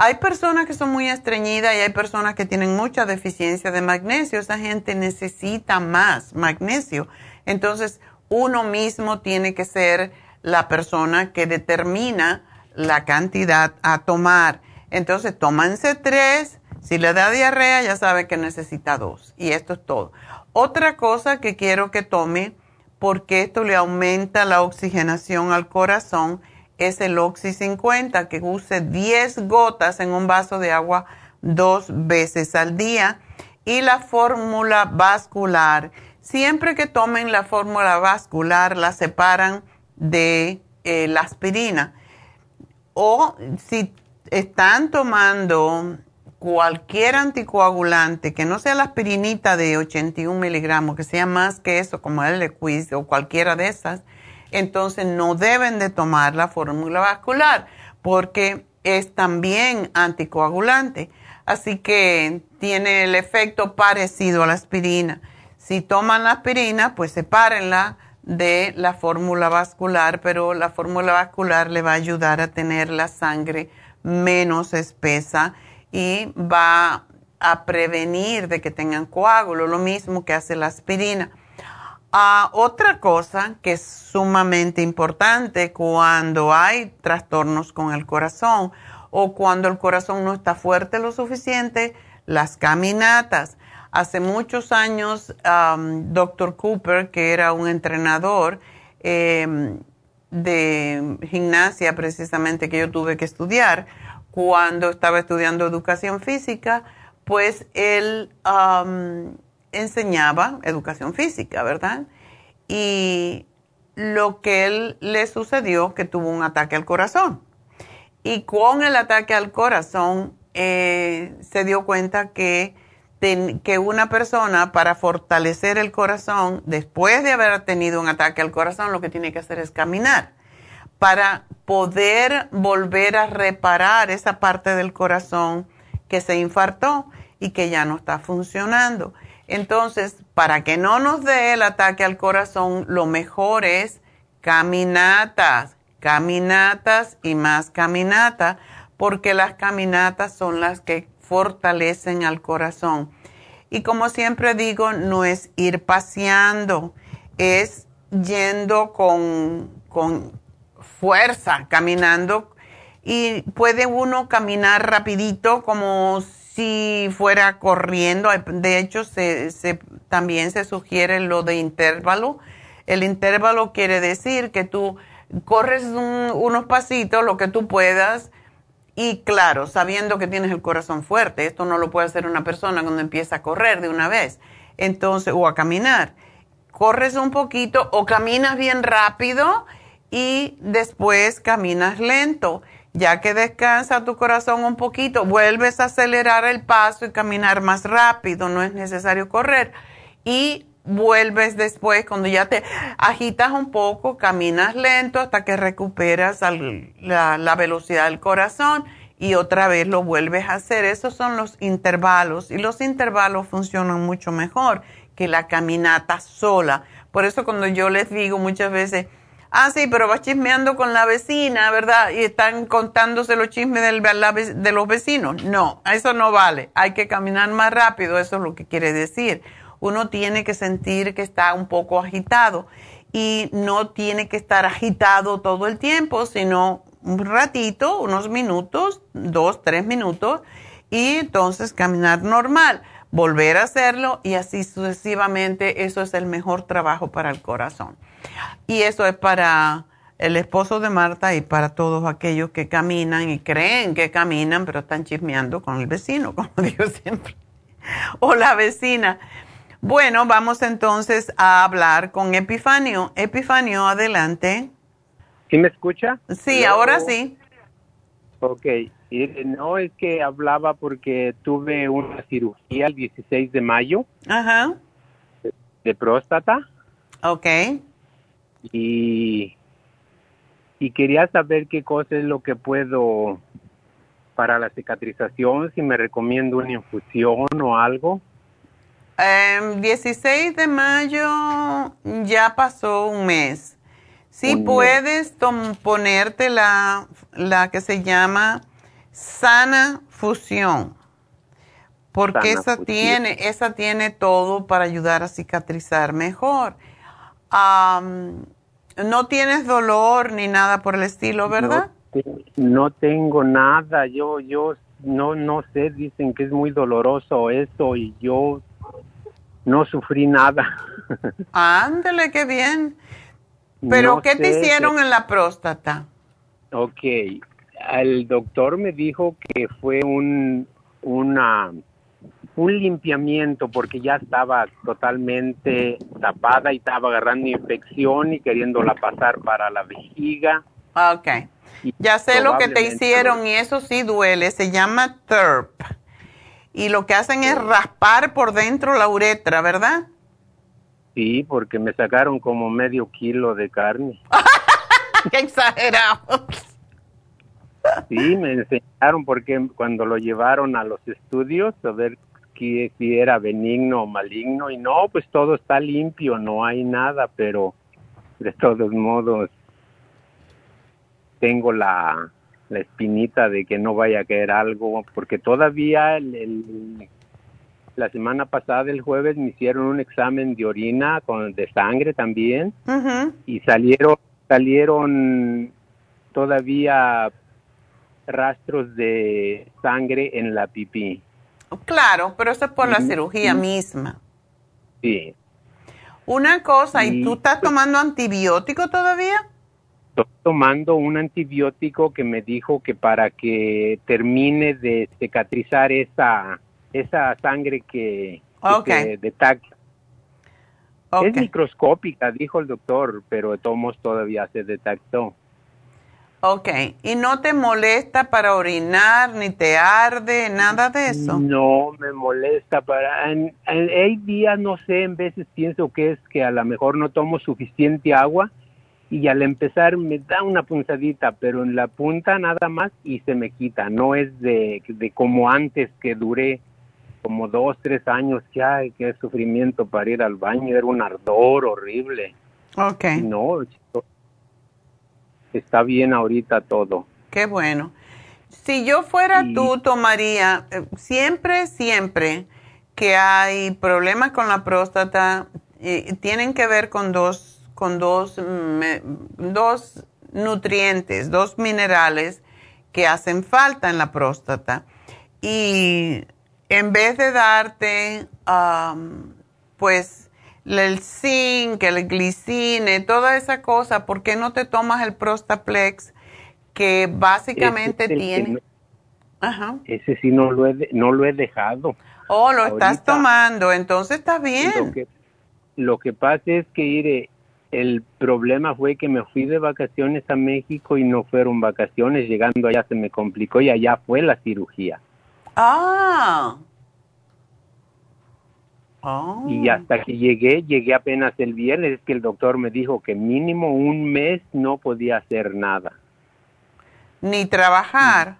Hay personas que son muy estreñidas y hay personas que tienen mucha deficiencia de magnesio. Esa gente necesita más magnesio. Entonces, uno mismo tiene que ser la persona que determina la cantidad a tomar. Entonces, tómanse tres. Si le da diarrea, ya sabe que necesita dos. Y esto es todo. Otra cosa que quiero que tome porque esto le aumenta la oxigenación al corazón, es el Oxy 50, que use 10 gotas en un vaso de agua dos veces al día. Y la fórmula vascular, siempre que tomen la fórmula vascular, la separan de eh, la aspirina. O si están tomando cualquier anticoagulante que no sea la aspirinita de 81 miligramos, que sea más que eso, como el Lequis o cualquiera de esas, entonces no deben de tomar la fórmula vascular porque es también anticoagulante. Así que tiene el efecto parecido a la aspirina. Si toman la aspirina, pues sepárenla de la fórmula vascular, pero la fórmula vascular le va a ayudar a tener la sangre menos espesa y va a prevenir de que tengan coágulo, lo mismo que hace la aspirina. Ah, otra cosa que es sumamente importante cuando hay trastornos con el corazón o cuando el corazón no está fuerte lo suficiente, las caminatas. Hace muchos años, um, Dr. Cooper, que era un entrenador em, de gimnasia precisamente que yo tuve que estudiar, cuando estaba estudiando educación física, pues él enseñaba educación física, ¿verdad? Y lo que él le sucedió, que tuvo un ataque al corazón. Y con el ataque al corazón eh, se dio cuenta que, que una persona para fortalecer el corazón, después de haber tenido un ataque al corazón, lo que tiene que hacer es caminar para poder volver a reparar esa parte del corazón que se infartó y que ya no está funcionando. Entonces, para que no nos dé el ataque al corazón, lo mejor es caminatas, caminatas y más caminata, porque las caminatas son las que fortalecen al corazón. Y como siempre digo, no es ir paseando, es yendo con, con fuerza, caminando. Y puede uno caminar rapidito como si fuera corriendo. De hecho, se, también se sugiere lo de intervalo. El intervalo quiere decir que tú corres unos pasitos, lo que tú puedas, y claro, sabiendo que tienes el corazón fuerte. Esto no lo puede hacer una persona cuando empieza a correr de una vez, entonces, o a caminar. Corres un poquito o caminas bien rápido y después caminas lento. Ya que descansa tu corazón un poquito, vuelves a acelerar el paso y caminar más rápido, no es necesario correr. Y vuelves después, cuando ya te agitas un poco, caminas lento hasta que recuperas la, la, velocidad del corazón y otra vez lo vuelves a hacer. Esos son los intervalos y los intervalos funcionan mucho mejor que la caminata sola. Por eso cuando yo les digo muchas veces, Ah, sí, pero vas chismeando con la vecina, ¿verdad? Y están contándose los chismes de los vecinos. No, eso no vale. Hay que caminar más rápido, eso es lo que quiere decir. Uno tiene que sentir que está un poco agitado y no tiene que estar agitado todo el tiempo, sino un ratito, unos minutos, dos, tres minutos, y entonces caminar normal, volver a hacerlo y así sucesivamente. Eso es el mejor trabajo para el corazón. Y eso es para el esposo de Marta y para todos aquellos que caminan y creen que caminan, pero están chismeando con el vecino, [laughs] como digo siempre, o la vecina. Bueno, vamos entonces a hablar con Epifanio. Epifanio, adelante. ¿Sí me escucha? Sí, ahora sí. Ok, no es que hablaba porque tuve una cirugía el 16 de mayo. Ajá. De próstata. Ok y, y quería saber qué cosa es lo que puedo para la cicatrización, si me recomiendo una infusión o algo. Eh, 16 de mayo ya pasó un mes. Si puedes ponerte la, la que se llama sana fusión, porque esa tiene esa tiene todo para ayudar a cicatrizar mejor no tienes dolor ni nada por el estilo, ¿verdad? No, tengo nada. Yo, yo no, no sé. Dicen que es muy doloroso eso y yo no sufrí nada. [laughs] Ándale, qué bien. Pero, ¿qué te hicieron en la próstata? Ok, el doctor me dijo que fue un, una un limpiamiento porque ya estaba totalmente tapada y estaba agarrando infección y queriéndola pasar para la vejiga. Ok. ya sé lo que te hicieron y eso sí duele. Se llama TERP. Y lo que hacen es raspar por dentro la uretra, ¿verdad? Sí, porque me sacaron como medio kilo de carne. [laughs] ¡Qué exagerado! Sí, me enseñaron porque cuando lo llevaron a los estudios a ver si era benigno o maligno y no, pues todo está limpio, no hay nada, pero de todos modos tengo la, la espinita de que no vaya a caer algo, porque todavía el, la semana pasada, el jueves, me hicieron un examen de orina con de sangre también y salieron salieron todavía rastros de sangre en la pipí. Claro, pero eso es por la cirugía misma. Sí. Una cosa, ¿y, tú estás tomando antibiótico todavía? Estoy tomando un antibiótico que me dijo que para que termine de cicatrizar esa, esa sangre que, okay. detecta. Es microscópica, dijo el doctor, pero de todos todavía se detectó. Ok, ¿y no te molesta para orinar, ni te arde, nada de eso? No, me molesta para... En, hay días, no sé, en veces pienso que es que a lo mejor no tomo suficiente agua y al empezar me da una punzadita, pero en la punta nada más y se me quita. No es de, de como antes que duré como dos, tres años, que ay, qué sufrimiento para ir al baño, era un ardor horrible. Ok. No, está bien ahorita todo. Qué bueno. Si yo fuera tú, tomaría eh, siempre, siempre que hay problemas con la próstata, eh, tienen que ver con dos, con dos, dos nutrientes, dos minerales que hacen falta en la próstata. Y en vez de darte, pues, el zinc, el glicine, toda esa cosa, ¿por qué no te tomas el Prostaplex que básicamente tiene... Ajá. Ese sí no lo he, no lo he dejado. Oh, lo estás tomando, entonces está bien. Lo que, lo que pasa es que, iré, el problema fue que me fui de vacaciones a México y no fueron vacaciones, llegando allá se me complicó y allá fue la cirugía. Ah. Y hasta que llegué, llegué apenas el viernes, es que el doctor me dijo que mínimo un mes no podía hacer nada. Ni trabajar.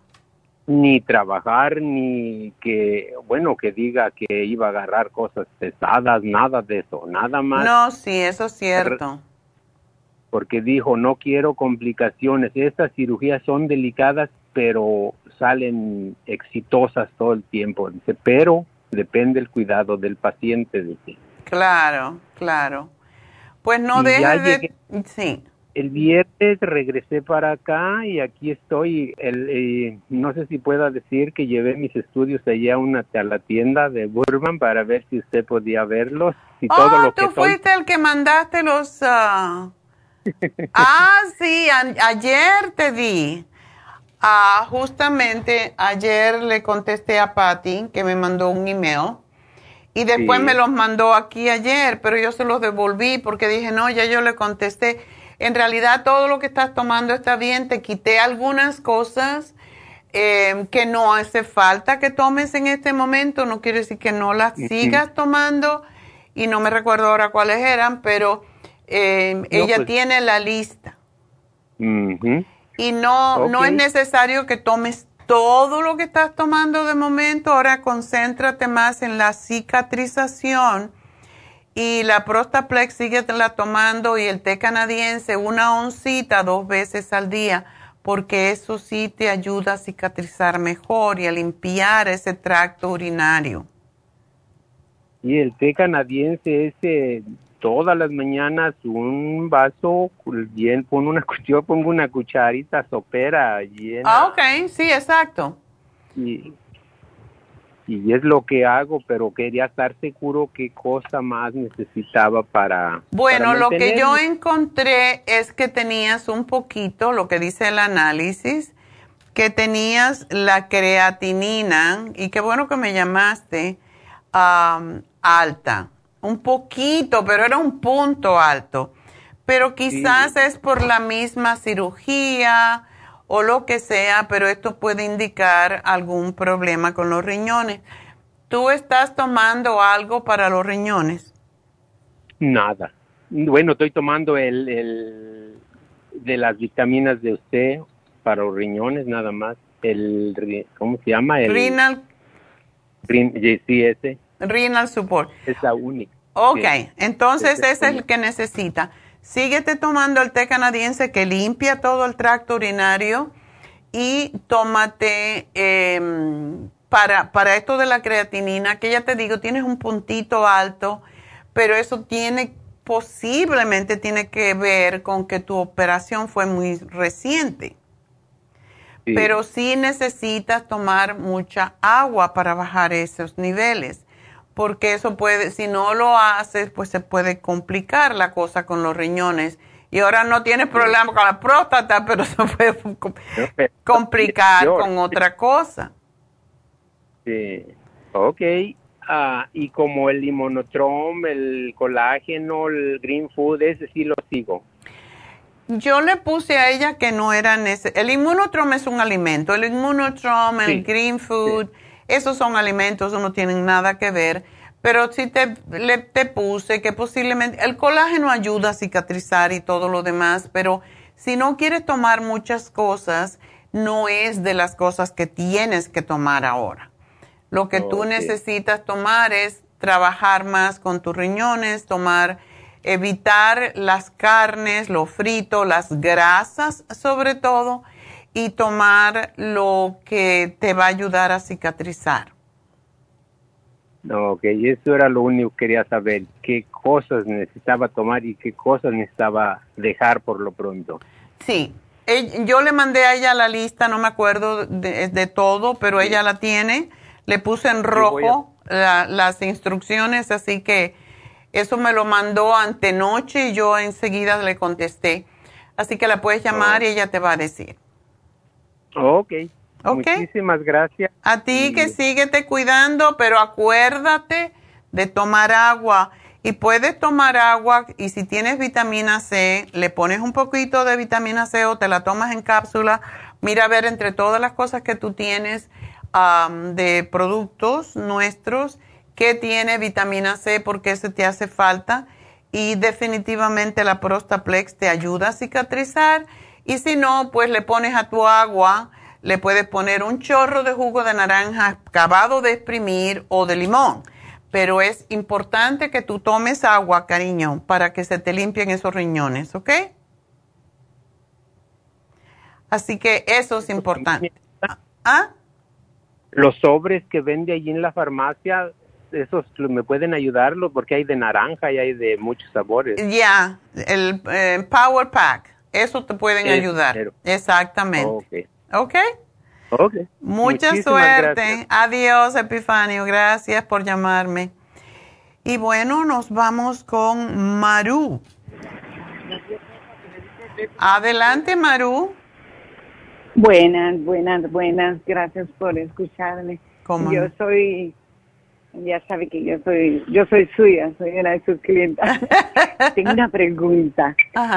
Ni trabajar, ni que, bueno, que diga que iba a agarrar cosas pesadas, nada de eso, nada más. No, sí, eso es cierto. Porque dijo, no quiero complicaciones. Estas cirugías son delicadas, pero salen exitosas todo el tiempo. Dice, pero depende el cuidado del paciente. Dice. Claro, claro. Pues no deje de... sí. El viernes regresé para acá y aquí estoy. El, eh, no sé si pueda decir que llevé mis estudios allá a, una, a la tienda de Burman para ver si usted podía verlos. Oh, todo lo tú fuiste el que mandaste los... ah, [laughs] ah sí, ayer te vi. Ah, justamente ayer le contesté a Patty que me mandó un email y después me los mandó aquí ayer, pero yo se los devolví porque dije, no, ya yo le contesté. En realidad todo lo que estás tomando está bien, te quité algunas cosas eh, que no hace falta que tomes en este momento, no quiere decir que no las sigas tomando y no me recuerdo ahora cuáles eran, pero eh, ella pues tiene la lista. Y no, no es necesario que tomes todo lo que estás tomando de momento. Ahora concéntrate más en la cicatrización. Y la Prostaplex sigue la tomando y el té canadiense una oncita dos veces al día, porque eso sí te ayuda a cicatrizar mejor y a limpiar ese tracto urinario. Y el té canadiense ese todas las mañanas un vaso bien, pongo una, [laughs] yo pongo una cucharita sopera llena. Ah, ok, sí, exacto. Y, y es lo que hago, pero quería estar seguro qué cosa más necesitaba para... Bueno, lo que yo encontré es que tenías un poquito, lo que dice el análisis, que tenías la creatinina, y qué bueno que me llamaste, alta un poquito, pero era un punto alto. Pero quizás es por la misma cirugía o lo que sea, pero esto puede indicar algún problema con los riñones. ¿Tú estás tomando algo para los riñones? Nada. Bueno, estoy tomando el, el de las vitaminas de usted para los riñones, nada más. El, ¿cómo se llama? El, Renal. sí, ese. Renal Support. Es la única. Ok, entonces ese es el que necesita. Síguete tomando el té canadiense que limpia todo el tracto urinario y tómate, em, para, para esto de la creatinina, que ya te digo, tienes un puntito alto, pero eso tiene, posiblemente tiene que ver con que tu operación fue muy reciente. Pero sí necesitas tomar mucha agua para bajar esos niveles, porque eso puede, si no lo haces, pues se puede complicar la cosa con los riñones. Y ahora no tienes problema con la próstata, [laughs] pero se puede complicar con otra cosa. Sí, ok. Ah, y como el limonotrom, el colágeno, el green food, ese sí lo sigo. Yo le puse a ella que no eran ese. El inmunotrom es un alimento. El inmunotrom, el green food, esos son alimentos, no tienen nada que ver. Pero sí te, le, te puse que posiblemente el colágeno ayuda a cicatrizar y todo lo demás, pero si no quieres tomar muchas cosas, no es de las cosas que tienes que tomar ahora. Lo que tú necesitas tomar es trabajar más con tus riñones, tomar evitar las carnes, lo frito, las grasas sobre todo, y tomar lo que te va a ayudar a cicatrizar. Ok, eso era lo único que quería saber, qué cosas necesitaba tomar y qué cosas necesitaba dejar por lo pronto. Sí, yo le mandé a ella la lista, no me acuerdo de, todo, pero ella la tiene. Le puse en rojo las instrucciones, así que eso me lo mandó antenoche y yo enseguida le contesté. Así que la puedes llamar y ella te va a decir. Ok. Muchísimas gracias. A ti que síguete cuidando, pero acuérdate de tomar agua. Y puedes tomar agua y si tienes vitamina C, le pones un poquito de vitamina C o te la tomas en cápsula. Mira a ver entre todas las cosas que tú tienes de productos nuestros que tiene vitamina C porque eso te hace falta y definitivamente la Prostaplex te ayuda a cicatrizar y si no, pues le pones a tu agua, le puedes poner un chorro de jugo de naranja acabado de exprimir o de limón. Pero es importante que tú tomes agua, cariño, para que se te limpien esos riñones, ¿ok? Así que eso es importante. ¿Ah? Los sobres que vende allí en la farmacia, esos me pueden ayudarlo porque hay de naranja y hay de muchos sabores. Ya, el eh, Power Pack, eso te pueden ayudar. Exactamente. Ok. Ok. Mucha suerte. Adiós, Epifanio. Gracias por llamarme. Y bueno, nos vamos con Maru. Adelante, Maru. Buenas, buenas, buenas. Gracias por escucharme. ¿Cómo? Yo soy ya sabe que yo soy, yo soy suya, soy una de sus clientas. [laughs] Tengo una pregunta.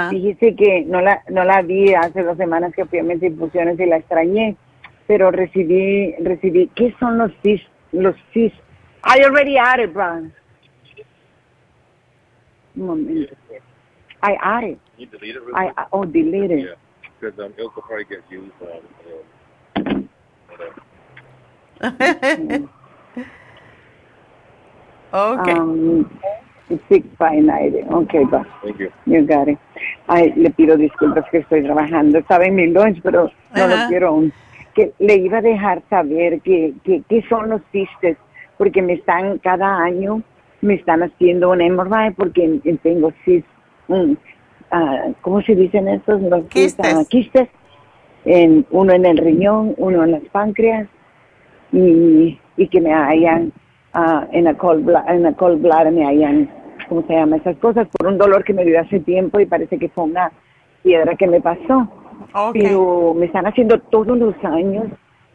Dijiste que no la, no la vi hace dos semanas que fui a mis infusiones y la extrañé, pero recibí, recibí, ¿qué son los cis, los cis? I already added, Brian. Un momento. I added. You deleted really? I, oh, deleted. Yeah, because um, it'll probably get used. Um, uh, [laughs] Okay. Um, six by night. Okay, pa. Thank you. You got it. Ay, le pido disculpas que estoy trabajando. Estaba en mi lunch, pero no lo quiero aún. Que le iba a dejar saber que, que, que son los cistes, porque me están, cada año, me están haciendo un MRI porque tengo cis, uh, ¿cómo se dicen estos? Los quistes. quistes. En, uno en el riñón, uno en las páncreas, y, y que me hayan uh, en la cold, en me hayan, ¿cómo se llama? Esas cosas por un dolor que me dio hace tiempo y parece que fue una piedra que me pasó. Pero me están haciendo todos los años,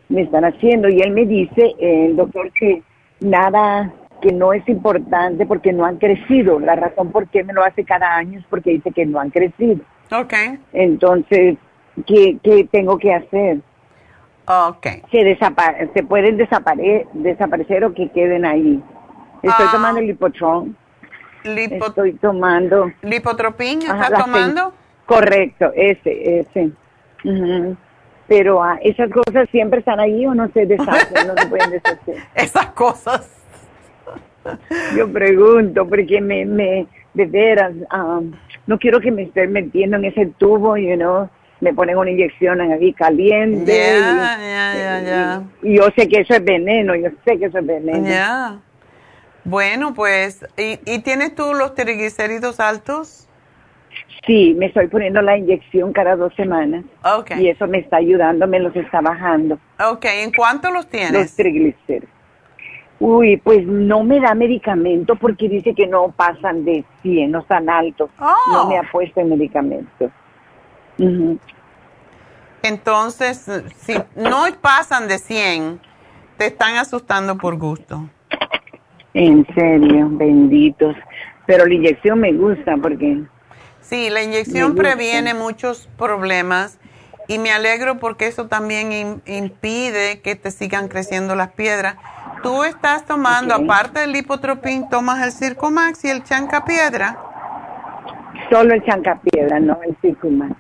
me están haciendo y él me dice, el doctor, que nada, que no es importante porque no han crecido. La razón por qué me lo hace cada año es porque dice que no han crecido. Okay. Entonces, ¿qué, qué tengo que hacer? Okay. Se, se pueden desaparecer o que queden ahí. Estoy ah. tomando el lipotron. Estoy tomando. ¿Lipotropín estás tomando? Correcto, ese, ese. Pero ah, esas cosas siempre están ahí o no se deshacen, no se pueden deshacer. [laughs] Esas cosas. Yo pregunto porque me, me de veras, ah, no quiero que me esté metiendo en ese tubo, you know, me ponen una inyección aquí caliente. Ya, ya, ya. Y, yo sé que eso es veneno, yo sé que eso es veneno. Ya. Bueno, pues, ¿y, ¿y tienes tú los triglicéridos altos? Sí, me estoy poniendo la inyección cada dos semanas. Ok. Y eso me está ayudando, me los está bajando. Ok, ¿en cuánto los tienes? Los triglicéridos. Uy, pues no me da medicamento porque dice que no pasan de 100, no están altos. Oh. No me ha puesto el medicamento. Entonces, si no pasan de 100, te están asustando por gusto. En serio, benditos. Pero la inyección me gusta porque Sí, la inyección previene muchos problemas y me alegro porque eso también im- impide que te sigan creciendo las piedras. Tú estás tomando, aparte del lipotropín, tomas el Circomax y el chancapiedra. solo el chancapiedra, no el Circumax.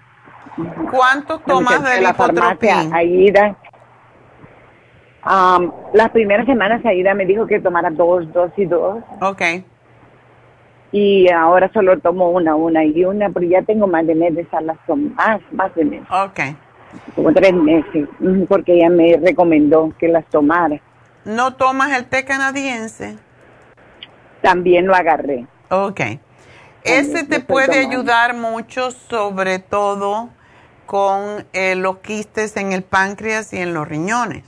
¿Cuánto tomas de la farmacia lipotropín? Aida. am, las primeras semanas Aida me dijo que tomara dos, dos y dos. Ok. Y ahora solo tomo una, una y una, pero ya tengo más de meses a las tom- más, más de meses, Ok. como tres meses, porque ella me recomendó que las tomara. ¿No tomas el té canadiense? También lo agarré. Ok. Ese te puede ayudar mucho, sobre todo con eh, los quistes en el páncreas y en los riñones.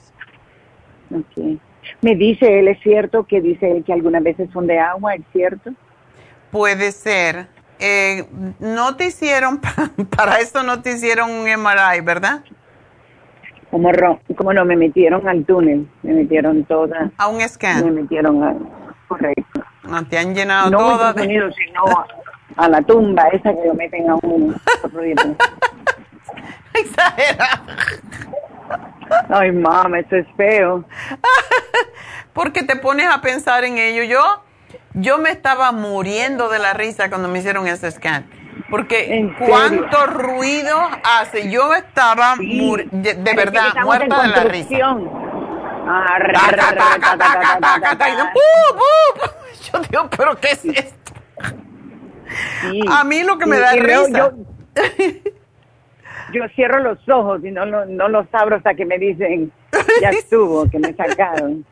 Me dice él, es cierto que dice él que algunas veces son de agua, es cierto. Puede ser. Eh, no te hicieron, [laughs] para eso no te hicieron un MRI, ¿verdad? Como, ro- como no me metieron al túnel, me metieron toda, A un me scan. metieron a, correcto. No te han llenado no toda Estados de... Sino a la tumba esa que lo meten a uno. [laughs] [laughs] Exagerado. Ay, mamá, eso es feo. [laughs] Porque te pones a pensar en ello. Yo, yo me estaba muriendo de la risa cuando me hicieron ese scan. Porque cuánto ruido hace. Yo estaba de, verdad muerta de la risa. Yo digo, pero ¿qué es esto? A mí lo que me da risa. Yo... [laughs] cierro los ojos y no, lo- no los abro hasta que me dicen, ya [laughs] estuvo, que me sacaron.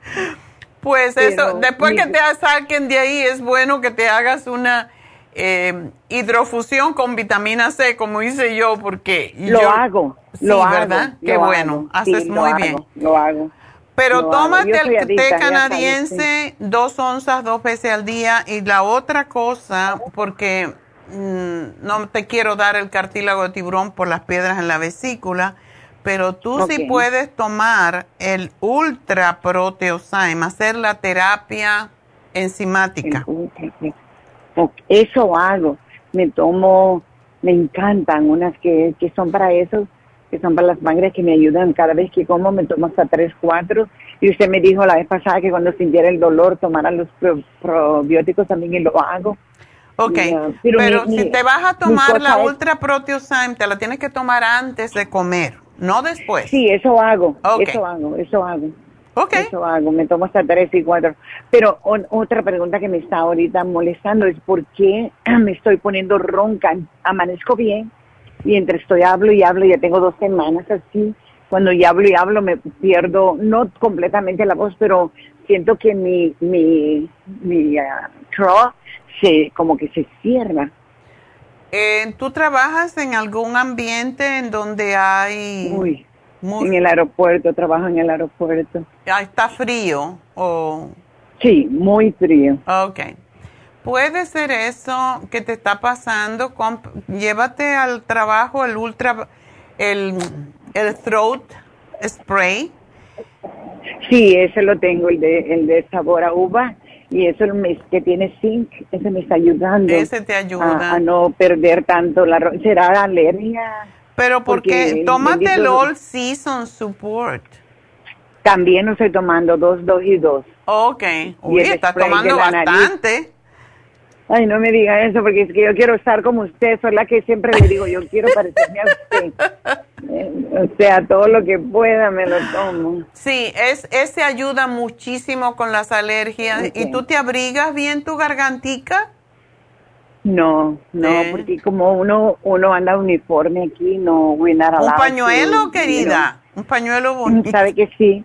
Pues Pero eso, después mi- que te saquen de ahí, es bueno que te hagas una eh, hidrofusión con vitamina C, como hice yo, porque Lo yo- hago, Sí, lo hago. ¿verdad? Qué lo bueno, hago, haces sí, muy lo hago, bien. Lo hago. Pero Lo hago. tómate Yo soy el adicta, té sabes, canadiense, dos onzas dos veces al día. Y la otra cosa, porque no te quiero dar el cartílago de tiburón por las piedras en la vesícula, pero tú sí Ok. puedes tomar el ultra proteosyme, hacer la terapia enzimática. Eso hago. Me tomo, me encantan unas que, que son para eso, que son para las sangres que me ayudan. Cada vez que como me tomo hasta tres, cuatro. Y usted me dijo la vez pasada que cuando sintiera el dolor tomara los pro- probióticos también y lo hago. Ok, pero pero, mi- si mi- te vas a tomar la es- ultra proteosyme, te la tienes que tomar antes de comer, no después. Sí, eso hago, Ok. eso hago, eso hago. Ok. Eso hago, me tomo hasta tres y cuatro. Pero otra pregunta que me está ahorita molestando es por qué [clears throat] me estoy poniendo ronca. Amanezco bien y entre estoy hablo y hablo, ya tengo dos semanas así. Cuando ya hablo y hablo me pierdo, no completamente la voz, pero siento que mi, mi, mi throat se, como que se cierra. Eh, ¿Tú trabajas en algún ambiente en donde hay... Uy, en el aeropuerto, trabajo en el aeropuerto. ah, está frío o... Sí, muy frío. Ok. Puede ser eso que te está pasando. comp- llévate al trabajo el ultra... El, el throat spray. Sí, ese lo tengo, el de, el de sabor a uva, y eso me, que tiene zinc, ese me está ayudando. Ese te ayuda. A, a no perder tanto la ¿Será alergia? Pero porque, Porque tómate el All Season Support. También lo estoy tomando dos, dos y dos. Ok. Uy, el estás tomando nariz. Ay, no me diga eso, porque es que yo quiero estar como usted, soy la que siempre le digo, yo quiero parecerme a usted. Eh, o sea, todo lo que pueda me lo tomo. Sí, es, ese ayuda muchísimo con las alergias. ¿Y tú te abrigas bien tu gargantica? No, no, porque como uno uno anda uniforme aquí, no voy a Un pañuelo, querida, un pañuelo bonito. Sabe que sí.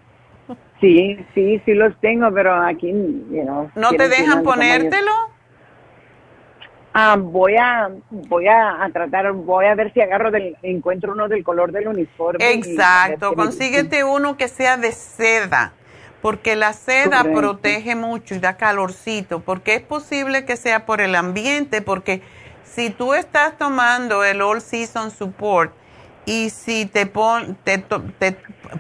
Sí, sí, sí los tengo, pero aquí, you ¿No te dejan ponértelo? Ah, voy a voy a, tratar, voy a ver si agarro del encuentro uno del color del uniforme. Exacto, consíguete uno que sea de seda, porque la seda protege mucho y da calorcito, porque es posible que sea por el ambiente, porque si tú estás tomando el All Season Support y si te, pon, te, te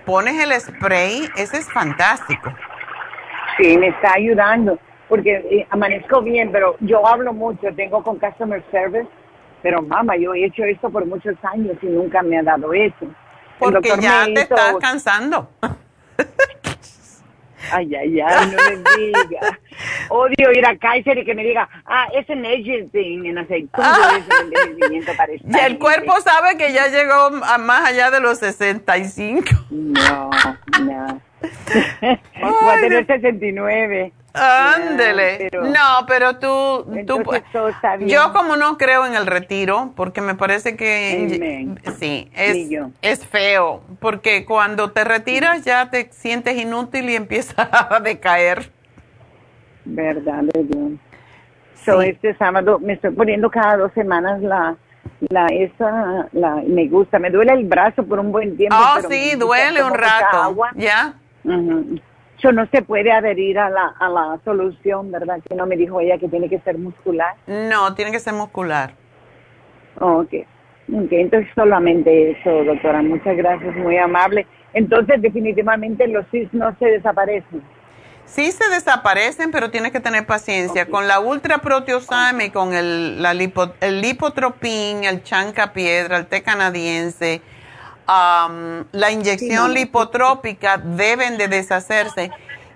pones el spray, ese es fantástico. Sí, me está ayudando porque eh, amanezco bien, pero yo hablo mucho, tengo con customer service, pero mamá, yo he hecho esto por muchos años y nunca me ha dado eso. Porque ya te estás cansando. [laughs] Ay, ay, ay, no me diga. Odio ir a Kaiser y que me diga, ah, es un aging en aceituno, ah. es el envejecimiento para [laughs] Y el cuerpo sabe que ya llegó a más allá de los 65. No, no. [laughs] Voy a tener 69. Ándele. no, pero tú, tú yo como no creo en el retiro, porque me parece que sí, es, es feo, porque cuando te retiras ya te sientes inútil y empiezas [laughs] a decaer. Verdad, Dios. So, este sábado me estoy poniendo cada dos semanas la, la, esa, la, me gusta, me duele el brazo por un buen tiempo. Oh, sí, duele un rato. Ya no se puede adherir a la, a la solución, ¿verdad? Que no me dijo ella que tiene que ser muscular. No, tiene que ser muscular. ok. Ok, entonces solamente eso, doctora. Muchas gracias, muy amable. Entonces, definitivamente los CIS no se desaparecen. Sí se desaparecen, pero tienes que tener paciencia. Con la ultra proteosame, con el, la lipo, el lipotropín, el chanca piedra, el té canadiense, la inyección lipotrópica deben de deshacerse.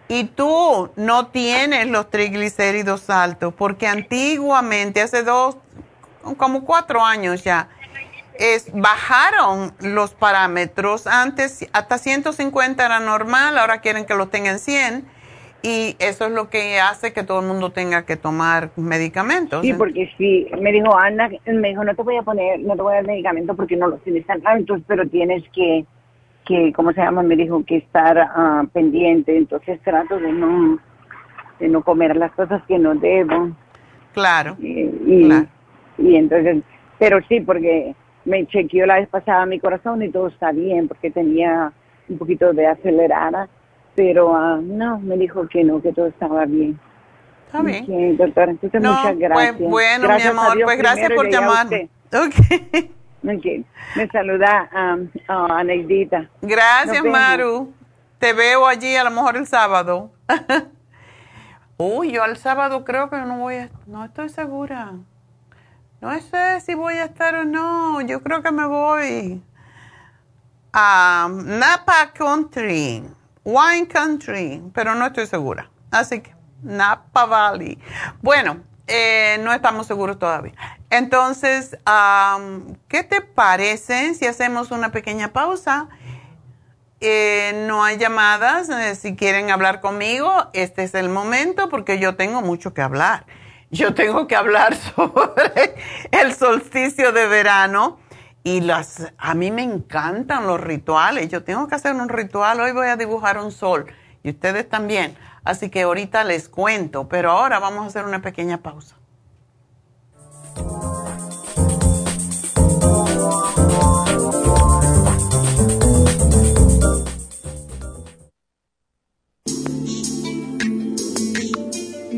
Y tú no tienes los triglicéridos altos, porque antiguamente, hace dos, como cuatro años ya, es, bajaron los parámetros. Antes hasta 150 era normal, ahora quieren que los tengan 100 y eso es lo que hace que todo el mundo tenga que tomar medicamentos. Sí, porque sí, me dijo Ana, me dijo, no te voy a poner, no te voy a dar medicamento porque no los tienes tan altos, pero tienes que, que ¿cómo se llama? Me dijo que estar ah, pendiente, entonces trato de no, de no comer las cosas que no debo. Claro. Y, y entonces, pero sí, porque me chequeó la vez pasada mi corazón y todo está bien, porque tenía un poquito de acelerada pero ah, no, me dijo que no, que todo estaba bien. Está bien. Sí, doctora, entonces muchas gracias. Pues bueno, mi amor, pues gracias por llamar. Okay. [laughs] ok. Me saluda um, a Neidita. Gracias, Maru. Te veo allí a lo mejor el sábado. [laughs] Uy, yo al sábado creo que no voy a... No estoy segura. No sé si voy a estar o no. Yo creo que me voy a Napa Country. Wine Country, pero no estoy segura. Así que Napa Valley. Bueno, eh, no estamos seguros todavía. Entonces, ¿qué te parece si hacemos una pequeña pausa? Eh, no hay llamadas. Eh, si quieren hablar conmigo, este es el momento porque yo tengo mucho que hablar. Yo tengo que hablar [laughs] sobre el solsticio de verano y las, a mí me encantan los rituales. Yo tengo que hacer un ritual. Hoy voy a dibujar un sol. Y ustedes también. Así que ahorita les cuento. Pero ahora vamos a hacer una pequeña pausa.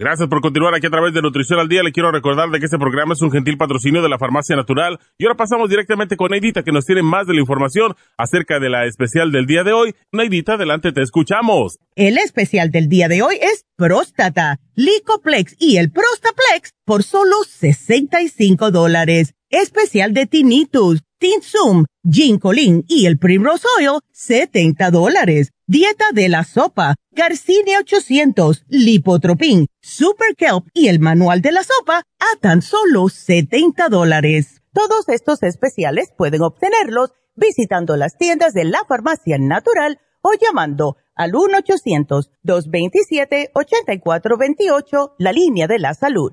Gracias por continuar aquí a través de Nutrición al Día. Le quiero recordar de que este programa es un gentil patrocinio de la Farmacia Natural. Y ahora pasamos directamente con Neidita, que nos tiene más de la información acerca de la especial del día de hoy. Neidita, adelante, te escuchamos. El especial del día de hoy es próstata, Licoplex y el Prostaplex por solo 65 dólares. Especial de Tinnitus, Tinsum, Ginkolin y el Primrose Oil, 70 dólares. Dieta de la sopa, Garcinia 800, Lipotropin, Super Kelp y el manual de la sopa a tan solo 70 dólares. Todos estos especiales pueden obtenerlos visitando las tiendas de la farmacia natural o llamando al 1-800-227-8428, la línea de la salud.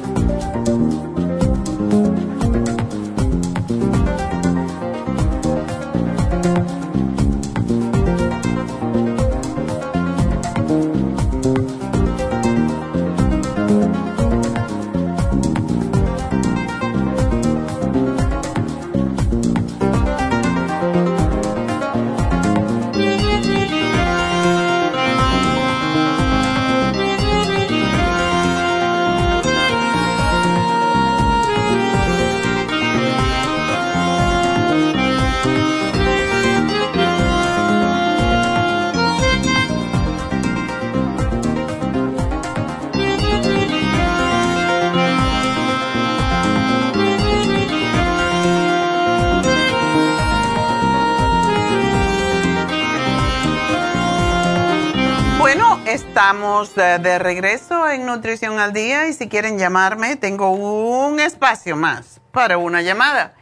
Estamos de regreso en Nutrición al Día y si quieren llamarme, tengo un espacio más para una llamada.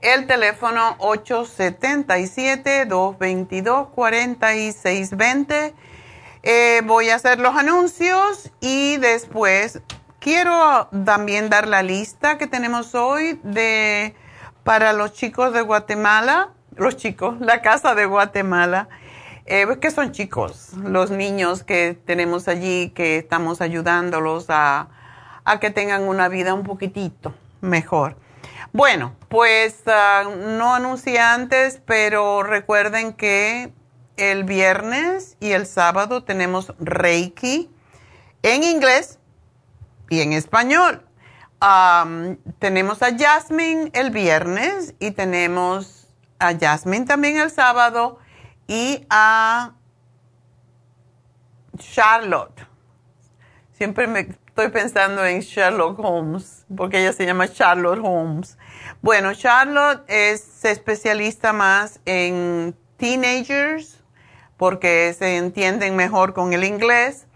El teléfono 877-222-4620. Eh, voy a hacer los anuncios y después quiero también dar la lista que tenemos hoy de para los chicos de Guatemala, los chicos, la casa de Guatemala eh, que son chicos, los niños que tenemos allí, que estamos ayudándolos a, que tengan una vida un poquitito mejor. Bueno, pues ah, no anuncié antes, pero recuerden que el viernes y el sábado tenemos Reiki en inglés y en español. tenemos a Jasmine el viernes y tenemos a Jasmine también el sábado y a Charlotte. Siempre me estoy pensando en Sherlock Holmes, porque ella se llama Charlotte Holmes. Bueno, Charlotte es especialista más en teenagers, porque se entienden mejor con el inglés.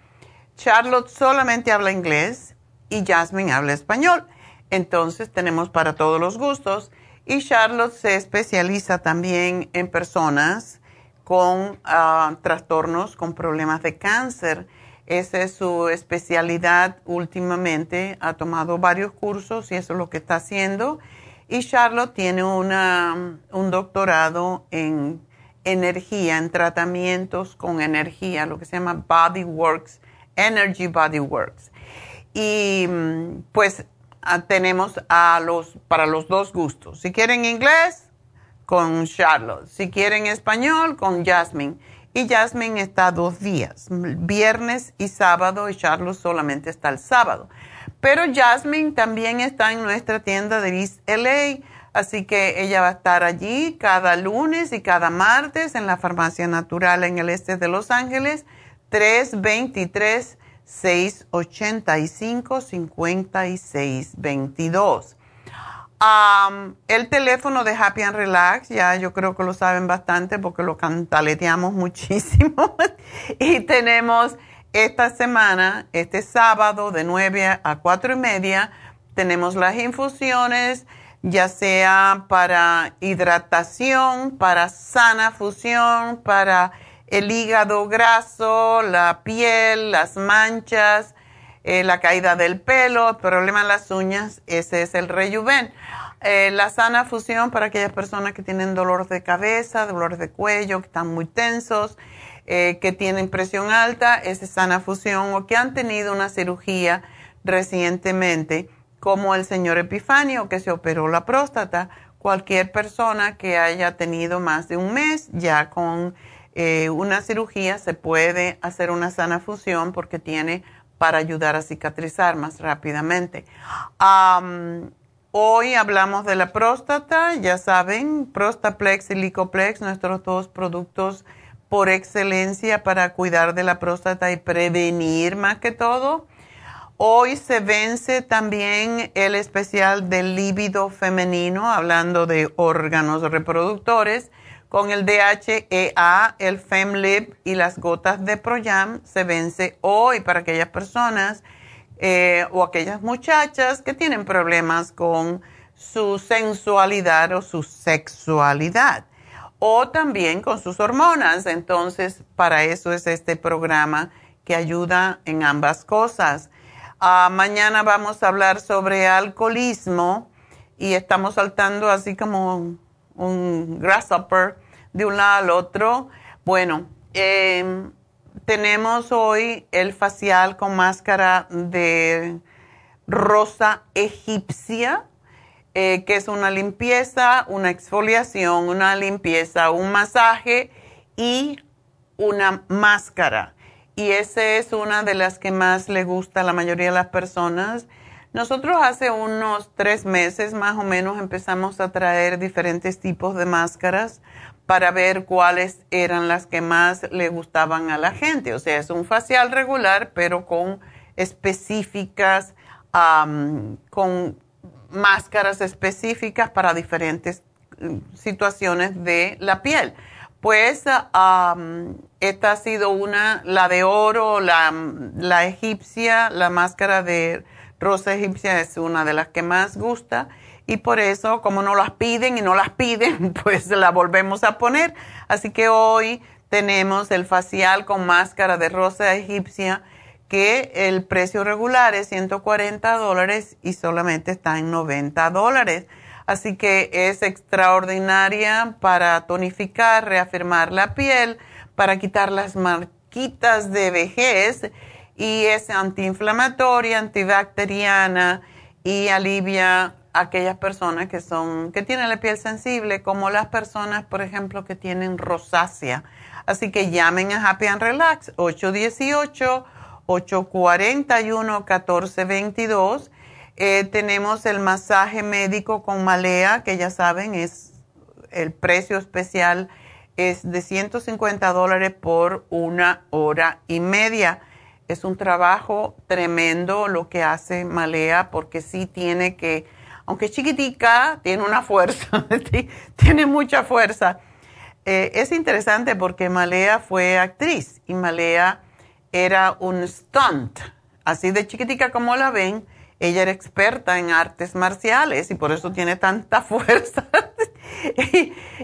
Charlotte solamente habla inglés y Jasmine habla español. Entonces tenemos para todos los gustos. Y Charlotte se especializa también en personas con ah, trastornos, con problemas de cáncer. Esa es su especialidad últimamente. Ha tomado varios cursos y eso es lo que está haciendo. Y Charlotte tiene una, un doctorado en energía, en tratamientos con energía, lo que se llama Body Works, Energy Body Works. Y mm, pues ah, tenemos a los, para los dos gustos. Si quieren inglés, con Charlotte. Si quieren español, con Jasmine. Y Jasmine está dos días, viernes y sábado, y Charlotte solamente está el sábado. Pero Jasmine también está en nuestra tienda de East LA. Así que ella va a estar allí cada lunes y cada martes en la Farmacia Natural en el este de Los Ángeles, 323-685-5622. el teléfono de Happy and Relax, ya yo creo que lo saben bastante porque lo cantaleteamos [laughs] muchísimo. y tenemos esta semana, este sábado de 9 a 4 y media, tenemos las infusiones ya sea para hidratación, para sana fusión, para el hígado graso, la piel, las manchas, eh, la caída del pelo, el problema en las uñas, ese es el rejuven. Eh, la sana fusión para aquellas personas que tienen dolor de cabeza, dolor de cuello, que están muy tensos, eh, que tienen presión alta, esa es sana fusión o que han tenido una cirugía recientemente como el señor Epifanio que se operó la próstata. Cualquier persona que haya tenido más de un mes ya con una cirugía se puede hacer una sana fusión porque tiene para ayudar a cicatrizar más rápidamente. hoy hablamos de la próstata, ya saben, Prostaplex y Licoplex, nuestros dos productos por excelencia para cuidar de la próstata y prevenir más que todo. Hoy se vence también el especial del líbido femenino, hablando de órganos reproductores, con el DHEA, el FemLib y las gotas de Proyam. Se vence hoy para aquellas personas eh, o aquellas muchachas que tienen problemas con su sensualidad o su sexualidad o también con sus hormonas. Entonces, para eso es este programa que ayuda en ambas cosas. Ah, mañana vamos a hablar sobre alcoholismo y estamos saltando así como un grasshopper de un lado al otro. Bueno, em, tenemos hoy el facial con máscara de rosa egipcia, eh, que es una limpieza, una exfoliación, una limpieza, un masaje y una máscara y esa es una de las que más le gusta a la mayoría de las personas. Nosotros hace unos tres meses más o menos empezamos a traer diferentes tipos de máscaras para ver cuáles eran las que más le gustaban a la gente. O sea, es un facial regular, pero con específicas, con máscaras específicas para diferentes mm, situaciones de la piel. Pues esta ha sido una, la de oro, la, la egipcia, la máscara de rosa egipcia es una de las que más gusta y por eso como no las piden y no las piden, [laughs] pues la volvemos a poner. Así que hoy tenemos el facial con máscara de rosa egipcia que el precio regular es 140 dólares y solamente está en 90 dólares. Así que es extraordinaria para tonificar, reafirmar la piel, para quitar las marquitas de vejez y es antiinflamatoria, antibacteriana y alivia a aquellas personas que son que tienen la piel sensible, como las personas, por ejemplo, que tienen rosácea. Así que llamen a Happy and Relax 818 841 1422 eh, tenemos el masaje médico con malea, que ya saben, es el precio especial es de 150 dólares por una hora y media. Es un trabajo tremendo lo que hace Malea porque sí tiene que, aunque es chiquitica, tiene una fuerza, [laughs] tiene mucha fuerza. Eh, es interesante porque Malea fue actriz y Malea era un stunt, así de chiquitica como la ven ella era experta en artes marciales y por eso tiene tanta [laughs] fuerza.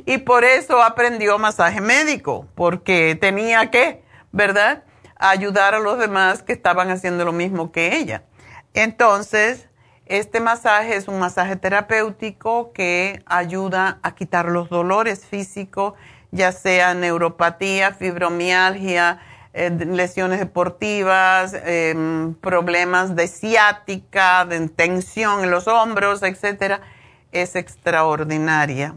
y, por eso aprendió masaje médico, porque tenía que, ¿verdad?, ayudar a los demás que estaban haciendo lo mismo que ella. Entonces, este masaje es un masaje terapéutico que ayuda a quitar los dolores físicos, ya sea neuropatía, fibromialgia, eh, lesiones deportivas, em, problemas de ciática, de tensión en los hombros, etcétera, es extraordinaria.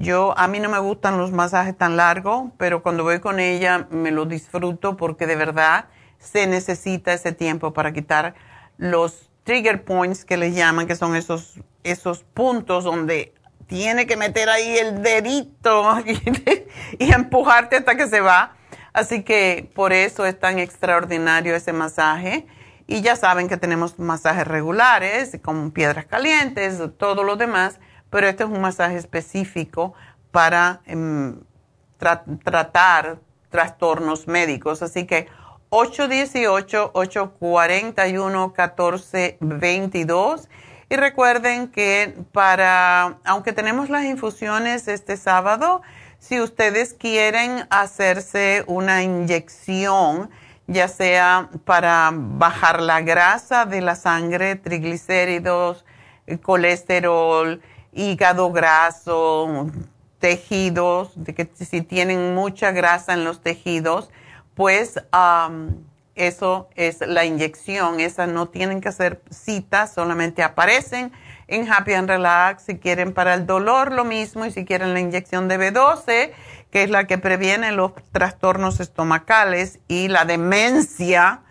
Yo, a mí no me gustan los masajes tan largos, pero cuando voy con ella me lo disfruto porque de verdad se necesita ese tiempo para quitar los trigger points que les llaman, que son esos, esos puntos donde tiene que meter ahí el dedito [laughs] y, empujarte hasta que se va. Así que por eso es tan extraordinario ese masaje. Y ya saben que tenemos masajes regulares con piedras calientes, todo lo demás, pero este es un masaje específico para em, tratar trastornos médicos. Así que 818-841-1422. Y recuerden que para, aunque tenemos las infusiones este sábado, si ustedes quieren hacerse una inyección, ya sea para bajar la grasa de la sangre, triglicéridos, colesterol, hígado graso, tejidos, de que si tienen mucha grasa en los tejidos, pues eso es la inyección. Esa no tienen que hacer citas, solamente aparecen en Happy and Relax. Si quieren para el dolor, lo mismo. Y si quieren la inyección de B12, que es la que previene los trastornos estomacales y la demencia,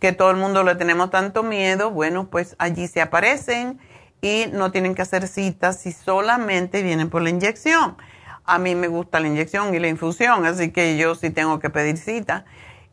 que todo el mundo le tenemos tanto miedo, bueno, pues allí se aparecen y no tienen que hacer citas si solamente vienen por la inyección. A mí me gusta la inyección y la infusión, así que yo sí tengo que pedir cita.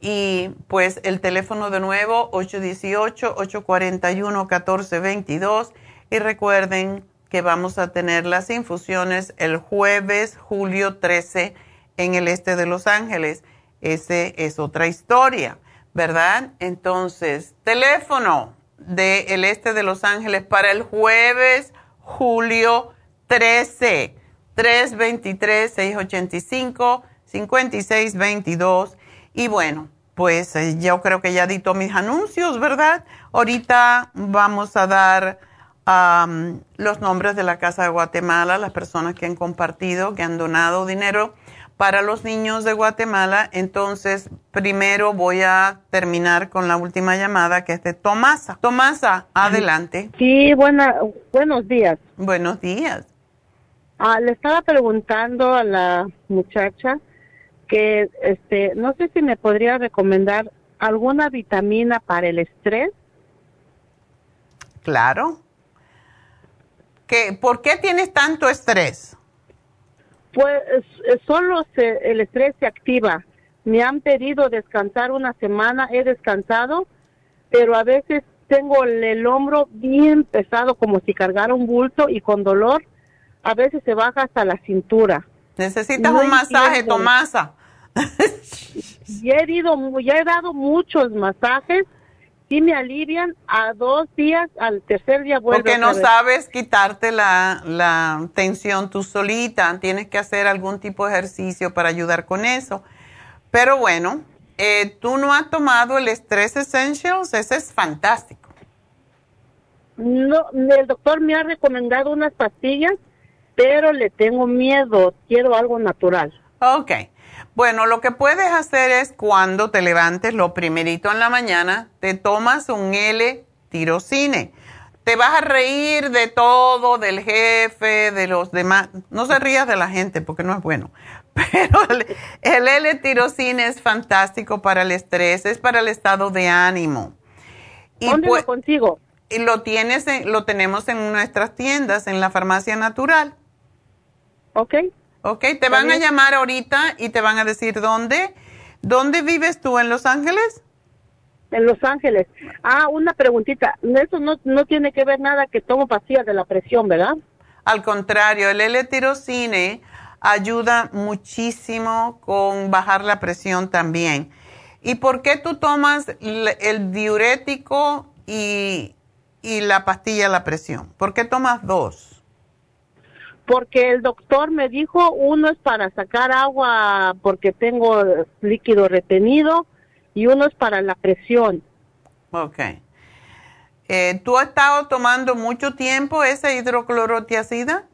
Y pues el teléfono de nuevo, 818-841-1422. Y recuerden que vamos a tener las infusiones el jueves, julio 13, en el este de Los Ángeles. Ese es otra historia, ¿verdad? Entonces, teléfono del este de Los Ángeles para el jueves, julio 13. 323-685-5622. Y bueno, pues eh, yo creo que ya dito mis anuncios, ¿verdad? Ahorita vamos a dar los nombres de la Casa de Guatemala, las personas que han compartido, que han donado dinero para los niños de Guatemala. Entonces, primero voy a terminar con la última llamada, que es de Tomasa. Tomasa, adelante. Sí, buena, buenos días. Buenos días. Ah, le estaba preguntando a la muchacha que, este, no sé si me podría recomendar alguna vitamina para el estrés. Claro. ¿Qué, ¿Por qué tienes tanto estrés? Pues solo el estrés se activa. Me han pedido descansar una semana, he descansado, pero a veces tengo el hombro bien pesado como si cargara un bulto y con dolor a veces se baja hasta la cintura. Necesitas un masaje, Tomasa. [laughs] ya he, ido, ya he dado muchos masajes y me alivian a dos días, al tercer día vuelve Porque no sabes quitarte la, la tensión tú solita, tienes que hacer algún tipo de ejercicio para ayudar con eso. Pero bueno, eh, tú no has tomado el Stress Essentials, ese es fantástico. No, el doctor me ha recomendado unas pastillas pero le tengo miedo, quiero algo natural. Ok. Bueno, lo que puedes hacer es cuando te levantes lo primerito en la mañana, te tomas un L-tirocine. Te vas a reír de todo, del jefe, de los demás. No se rías de la gente porque no es bueno. [laughs] Pero el, L-tirocine es fantástico para el estrés, es para el estado de ánimo. Y ¿Dónde lo consigo? Y lo, tienes lo tenemos en nuestras tiendas, en la farmacia natural. Ok. Ok, te van a llamar ahorita y te van a decir dónde. ¿Dónde vives tú? ¿En Los Ángeles? En Los Ángeles. Ah, una preguntita. Eso no, no tiene que ver nada que tomo pastillas de la presión, ¿verdad? Al contrario, el L-tirocine ayuda muchísimo con bajar la presión también. ¿Y por qué tú tomas el diurético y, y la pastilla de la presión? ¿Por qué tomas dos? Porque el doctor me dijo uno es para sacar agua porque tengo líquido retenido y uno es para la presión. Ok. Eh, ¿Tú has estado tomando mucho tiempo ese hidroclorotiacida?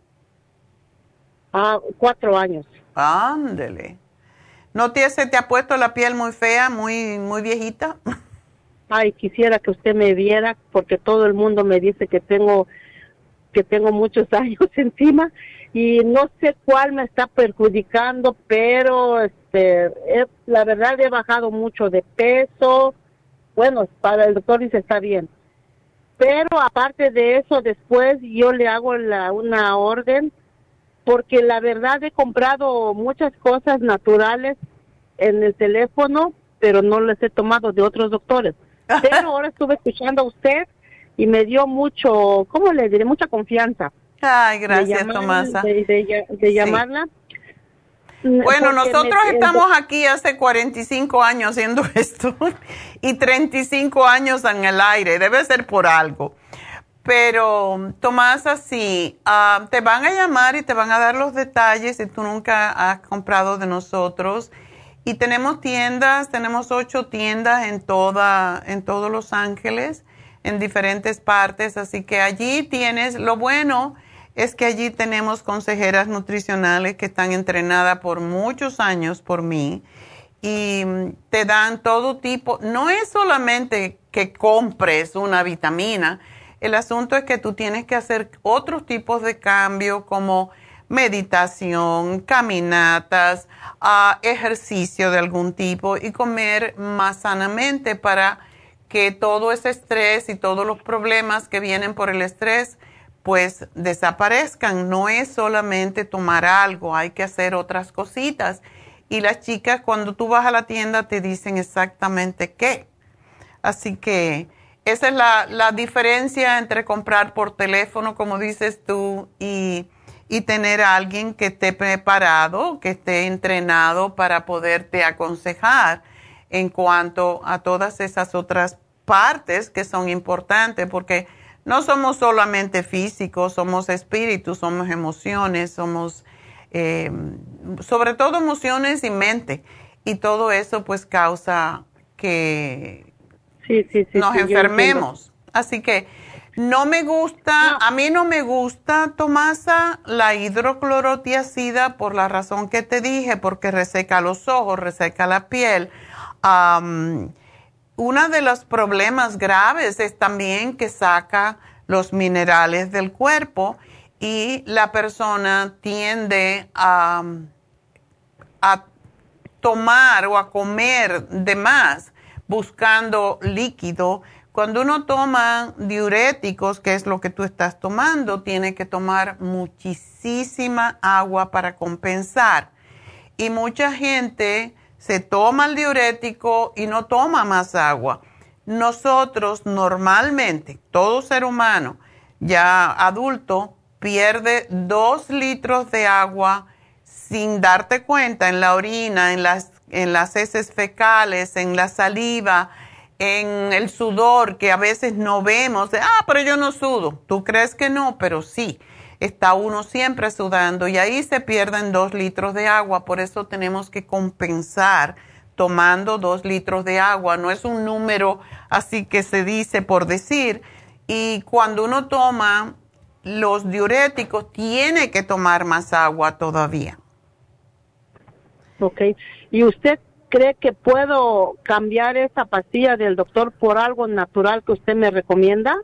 Ah, cuatro años. Ándele. ¿No te, se te ha puesto la piel muy fea, muy, muy viejita? [laughs] Ay, quisiera que usted me viera porque todo el mundo me dice que tengo que tengo muchos [laughs] años encima y no sé cuál me está perjudicando, pero este, la verdad he bajado mucho de peso. Bueno, para el doctor dice está bien. Pero aparte de eso, después yo le hago la, una orden porque la verdad he comprado muchas cosas naturales en el teléfono, pero no les he tomado de otros doctores. [laughs] Pero ahora estuve escuchando a usted y me dio mucho, ¿cómo le diré? Mucha confianza. Ay, gracias, Tomasa. De, llamarla. Mm, bueno, nosotros estamos aquí hace 45 años haciendo [laughs] esto y 35 años en el aire. Debe ser por algo. Pero, Tomasa, sí, ah, te van a llamar y te van a dar los detalles si tú nunca has comprado de nosotros. Y tenemos tiendas, tenemos ocho tiendas en, toda, en todos Los Ángeles, en diferentes partes. Así que allí tienes, lo bueno es que allí tenemos consejeras nutricionales que están entrenadas por muchos años por mí y te dan todo tipo, no es solamente que compres una vitamina, el asunto es que tú tienes que hacer otros tipos de cambio como meditación, caminatas, uh, ejercicio de algún tipo y comer más sanamente para que todo ese estrés y todos los problemas que vienen por el estrés pues desaparezcan. No es solamente tomar algo, hay que hacer otras cositas. Y las chicas cuando tú vas a la tienda te dicen exactamente qué. Así que esa es la, la diferencia entre comprar por teléfono, como dices tú, y, y tener a alguien que esté preparado, que esté entrenado para poderte aconsejar en cuanto a todas esas otras partes que son importantes, porque no somos solamente físicos, somos espíritus, somos emociones, somos eh, sobre todo emociones y mente. Y todo eso pues causa que, nos enfermemos. Así que no me gusta, a mí no me gusta, Tomasa, la hidroclorotiacida por la razón que te dije, porque reseca los ojos, reseca la piel. Uno de los problemas graves es también que saca los minerales del cuerpo y la persona tiende a, a tomar o a comer de más buscando líquido. Cuando uno toma diuréticos, que es lo que tú estás tomando, tiene que tomar muchísima agua para compensar. Y mucha gente se toma el diurético y no toma más agua. Nosotros normalmente, todo ser humano ya adulto, pierde dos litros de agua sin darte cuenta en la orina, en las en las heces fecales, en la saliva, en el sudor que a veces no vemos. ah, pero yo no sudo. Tú crees que no, pero sí. Está uno siempre sudando y ahí se pierden dos litros de agua. Por eso tenemos que compensar tomando dos litros de agua. No es un número así que se dice por decir. Y cuando uno toma los diuréticos, tiene que tomar más agua todavía. Ok. ¿Y usted cree que puedo cambiar esa pastilla del doctor por algo natural que usted me recomienda?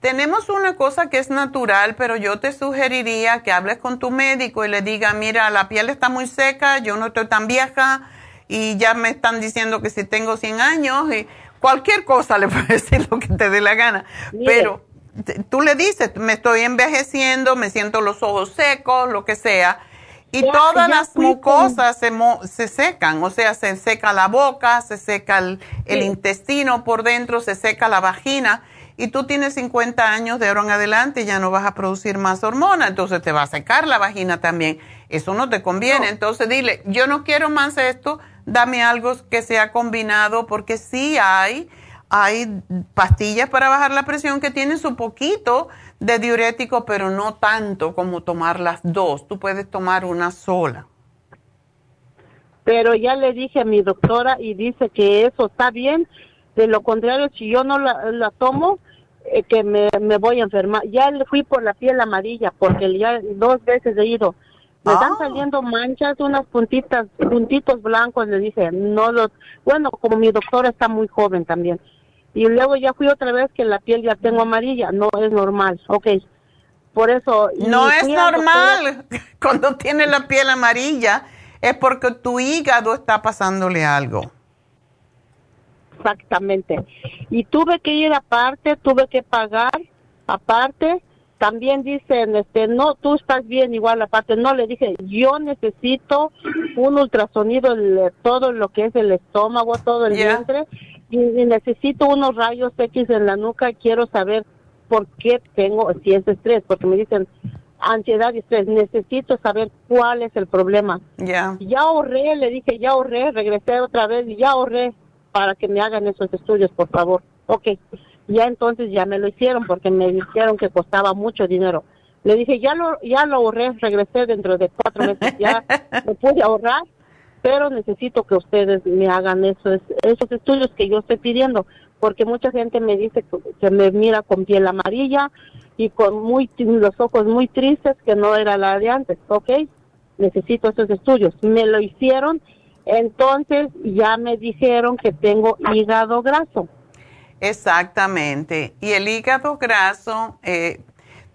Tenemos una cosa que es natural, pero yo te sugeriría que hables con tu médico y le diga, mira, la piel está muy seca, yo no estoy tan vieja y ya me están diciendo que si tengo 100 años y cualquier cosa le [laughs] puedes decir lo que te dé la gana. Pero tú le dices, me estoy envejeciendo, me siento los ojos secos, lo que sea y todas las mucosas se, se, secan, o sea, se seca la boca, se seca el, intestino por dentro, se seca la vagina. Y tú tienes 50 años de ahora en adelante y ya no vas a producir más hormona, entonces te va a secar la vagina también. Eso no te conviene. Entonces dile, yo no quiero más esto, dame algo que sea combinado, porque sí hay, hay pastillas para bajar la presión que tienen su poquito de diurético, pero no tanto como tomar las dos. Tú puedes tomar una sola. Pero ya le dije a mi doctora y dice que eso está bien. De lo contrario, si yo no la, tomo, eh, que me, voy a enfermar. Ya fui por la piel amarilla porque ya dos veces he ido. Me están ah. saliendo manchas, unas puntitas, puntitos blancos. Le dije, no los. Bueno, como mi doctora está muy joven también y luego ya fui otra vez que la piel ya tengo amarilla, no es normal, ok. Por eso... No es normal [laughs] cuando tiene la piel amarilla, es porque tu hígado está pasándole algo. Exactamente. Y tuve que ir aparte, tuve que pagar aparte también dicen, este, no, tú estás bien igual aparte. No, le dije, yo necesito un ultrasonido, el, todo lo que es el estómago, todo el vientre, y, necesito unos rayos X en la nuca. Quiero saber por qué tengo, si es estrés, porque me dicen ansiedad y estrés. Necesito saber cuál es el problema. Ya. Ya ahorré, le dije, ya ahorré, regresé otra vez y ya ahorré para que me hagan esos estudios, por favor. Ok ya entonces ya me lo hicieron porque me dijeron que costaba mucho dinero. Le dije, ya lo, ya lo ahorré, regresé dentro de cuatro meses, ya [laughs] lo pude ahorrar, pero necesito que ustedes me hagan esos, esos estudios que yo estoy pidiendo, porque mucha gente me dice que, me mira con piel amarilla y con muy los ojos muy tristes, que no era la de antes, ¿ok? Necesito esos estudios. Me lo hicieron, entonces ya me dijeron que tengo hígado graso. Exactamente. Y el hígado graso, eh,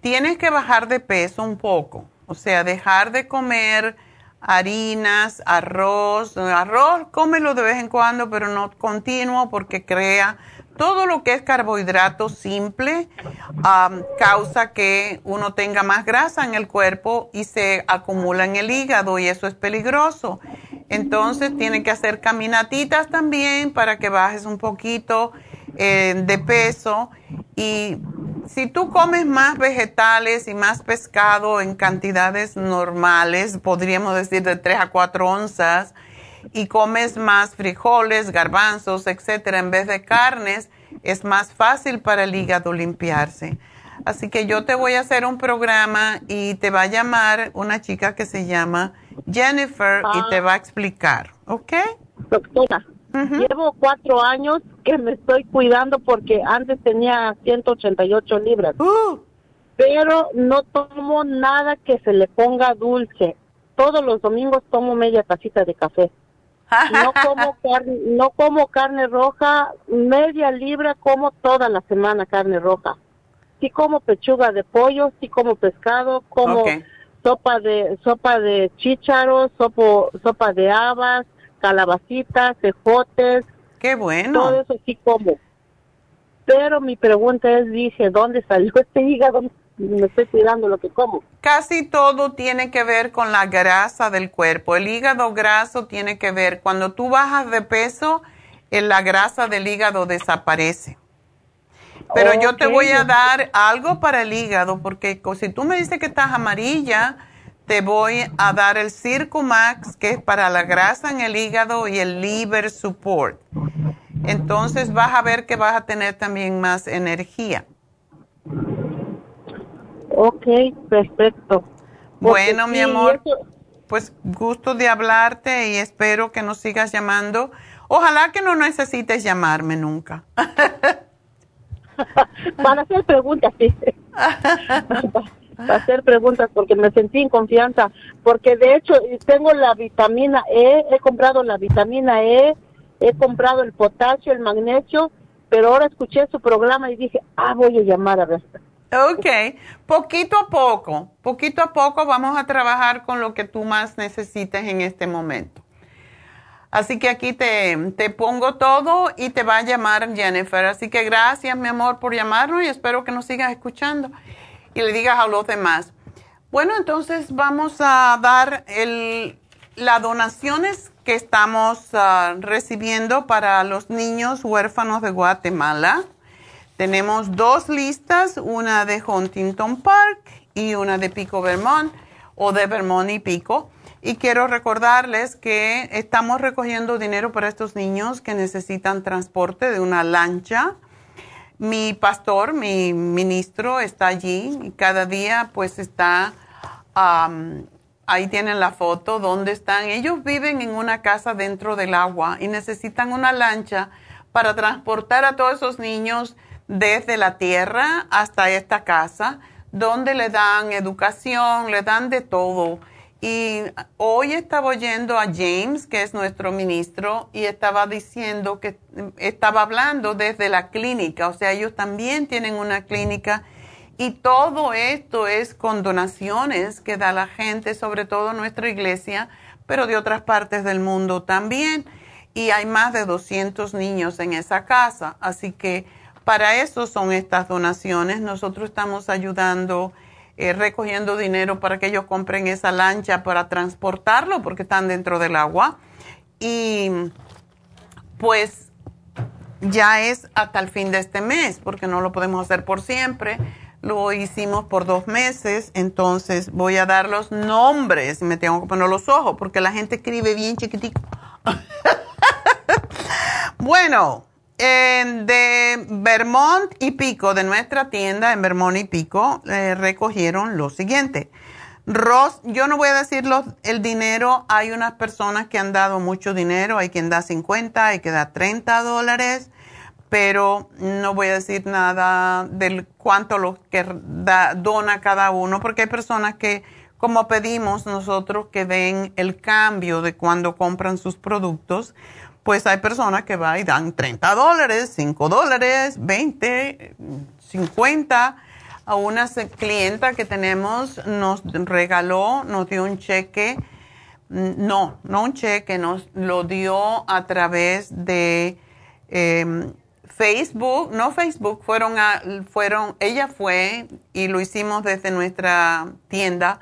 tienes que bajar de peso un poco, o sea, dejar de comer harinas, arroz, arroz, cómelo de vez en cuando, pero no continuo porque crea todo lo que es carbohidrato simple causa que uno tenga más grasa en el cuerpo y se acumula en el hígado y eso es peligroso. Entonces tiene que hacer caminatitas también para que bajes un poquito eh, de peso y si tú comes más vegetales y más pescado en cantidades normales, podríamos decir de 3 a 4 onzas, y comes más frijoles, garbanzos, etcétera, en vez de carnes, es más fácil para el hígado limpiarse. Así que yo te voy a hacer un programa y te va a llamar una chica que se llama Jennifer y te va a explicar, ¿ok? Doctora, Llevo cuatro años que me estoy cuidando porque antes tenía 188 libras. Uh. Pero no tomo nada que se le ponga dulce. Todos los domingos tomo media tacita de café. No como carne, no como carne roja, media libra como toda la semana carne roja. Sí como pechuga de pollo, sí como pescado, como sopa de sopa de chícharos, sopa de habas, calabacitas, cejotes. Qué bueno. Todo eso sí como. Pero mi pregunta es, dije, ¿dónde salió este hígado? Me estoy cuidando lo que como. Casi todo tiene que ver con la grasa del cuerpo. El hígado graso tiene que ver, cuando tú bajas de peso, la grasa del hígado desaparece. Pero yo te voy a dar algo para el hígado, porque si tú me dices que estás amarilla, te voy a dar el Circumax, que es para la grasa en el hígado y el liver support. Entonces vas a ver que vas a tener también más energía. Ok, perfecto. bueno, mi amor, pues gusto de hablarte y espero que nos sigas llamando. Ojalá que no necesites llamarme nunca. [laughs] Para hacer preguntas, sí. [laughs] hacer preguntas porque me sentí en confianza, porque de hecho tengo la vitamina E, he comprado la vitamina E, he comprado el potasio, el magnesio, pero ahora escuché su programa y dije, ah, voy a llamar a ver. Ok, poquito a poco, poquito a poco vamos a trabajar con lo que tú más necesites en este momento. Así que aquí te, te, pongo todo y te va a llamar Jennifer. Así que gracias, mi amor, por llamarnos y espero que nos sigas escuchando y le digas a los demás. Bueno, entonces vamos a dar las donaciones que estamos ah, recibiendo para los niños huérfanos de Guatemala. Tenemos dos listas, una de Huntington Park y una de Pico Vermont o de Vermont y Pico. Y quiero recordarles que estamos recogiendo dinero para estos niños que necesitan transporte de una lancha mi pastor, mi ministro está allí y cada día pues está, ahí tienen la foto donde están. Ellos viven en una casa dentro del agua y necesitan una lancha para transportar a todos esos niños desde la tierra hasta esta casa, donde le dan educación, le dan de todo. Y hoy estaba oyendo a James, que es nuestro ministro, y estaba diciendo que estaba hablando desde la clínica, o sea, ellos también tienen una clínica. Y todo esto es con donaciones que da la gente, sobre todo nuestra iglesia, pero de otras partes del mundo también. Y hay más de 200 niños en esa casa, así que Para eso son estas donaciones. Nosotros estamos ayudando, eh, recogiendo dinero para que ellos compren esa lancha para transportarlo porque están dentro del agua. Y pues ya es hasta el fin de este mes porque no lo podemos hacer por siempre. Lo hicimos por dos meses, entonces voy a dar los nombres. Me tengo que poner los ojos porque la gente escribe bien chiquitico. [laughs] bueno, de Vermont y Pico, de nuestra tienda en Vermont y Pico, eh, recogieron lo siguiente. Ross, yo no voy a decir el dinero, hay unas personas que han dado mucho dinero, hay quien da 50, hay quien da 30 dólares, pero no voy a decir nada del cuánto lo que dona cada uno, porque hay personas que, como pedimos nosotros, que den el cambio de cuando compran sus productos, pues hay personas que van y dan 30 dólares, 5 dólares, 20, 50. A una clienta que tenemos nos regaló, nos dio un cheque, no, no un cheque, nos lo dio a través de em, Facebook, no Facebook, fueron a, fueron, ella fue y lo hicimos desde nuestra tienda.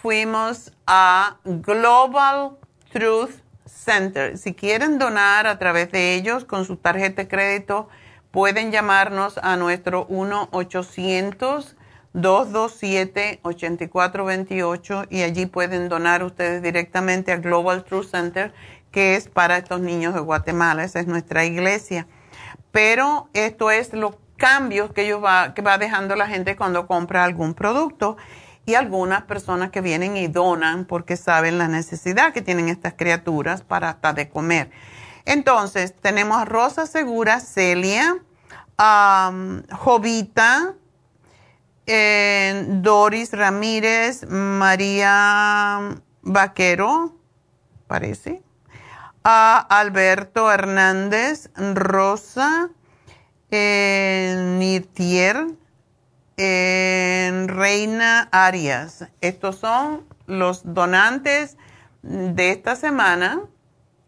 Fuimos a Global Truth Center. Si quieren donar a través de ellos con su tarjeta de crédito, pueden llamarnos a nuestro 1-800-227-8428 y allí pueden donar ustedes directamente a Global Truth Center, que es para estos niños de Guatemala. Esa es nuestra iglesia. Pero esto es los cambios que, ellos va, que va dejando la gente cuando compra algún producto y algunas personas que vienen y donan porque saben la necesidad que tienen estas criaturas para hasta de comer. Entonces, tenemos a Rosa Segura, Celia, Jovita, Doris Ramírez, María Vaquero, parece, a Alberto Hernández, Rosa Nirtier, en Reina Arias. Estos son los donantes de esta semana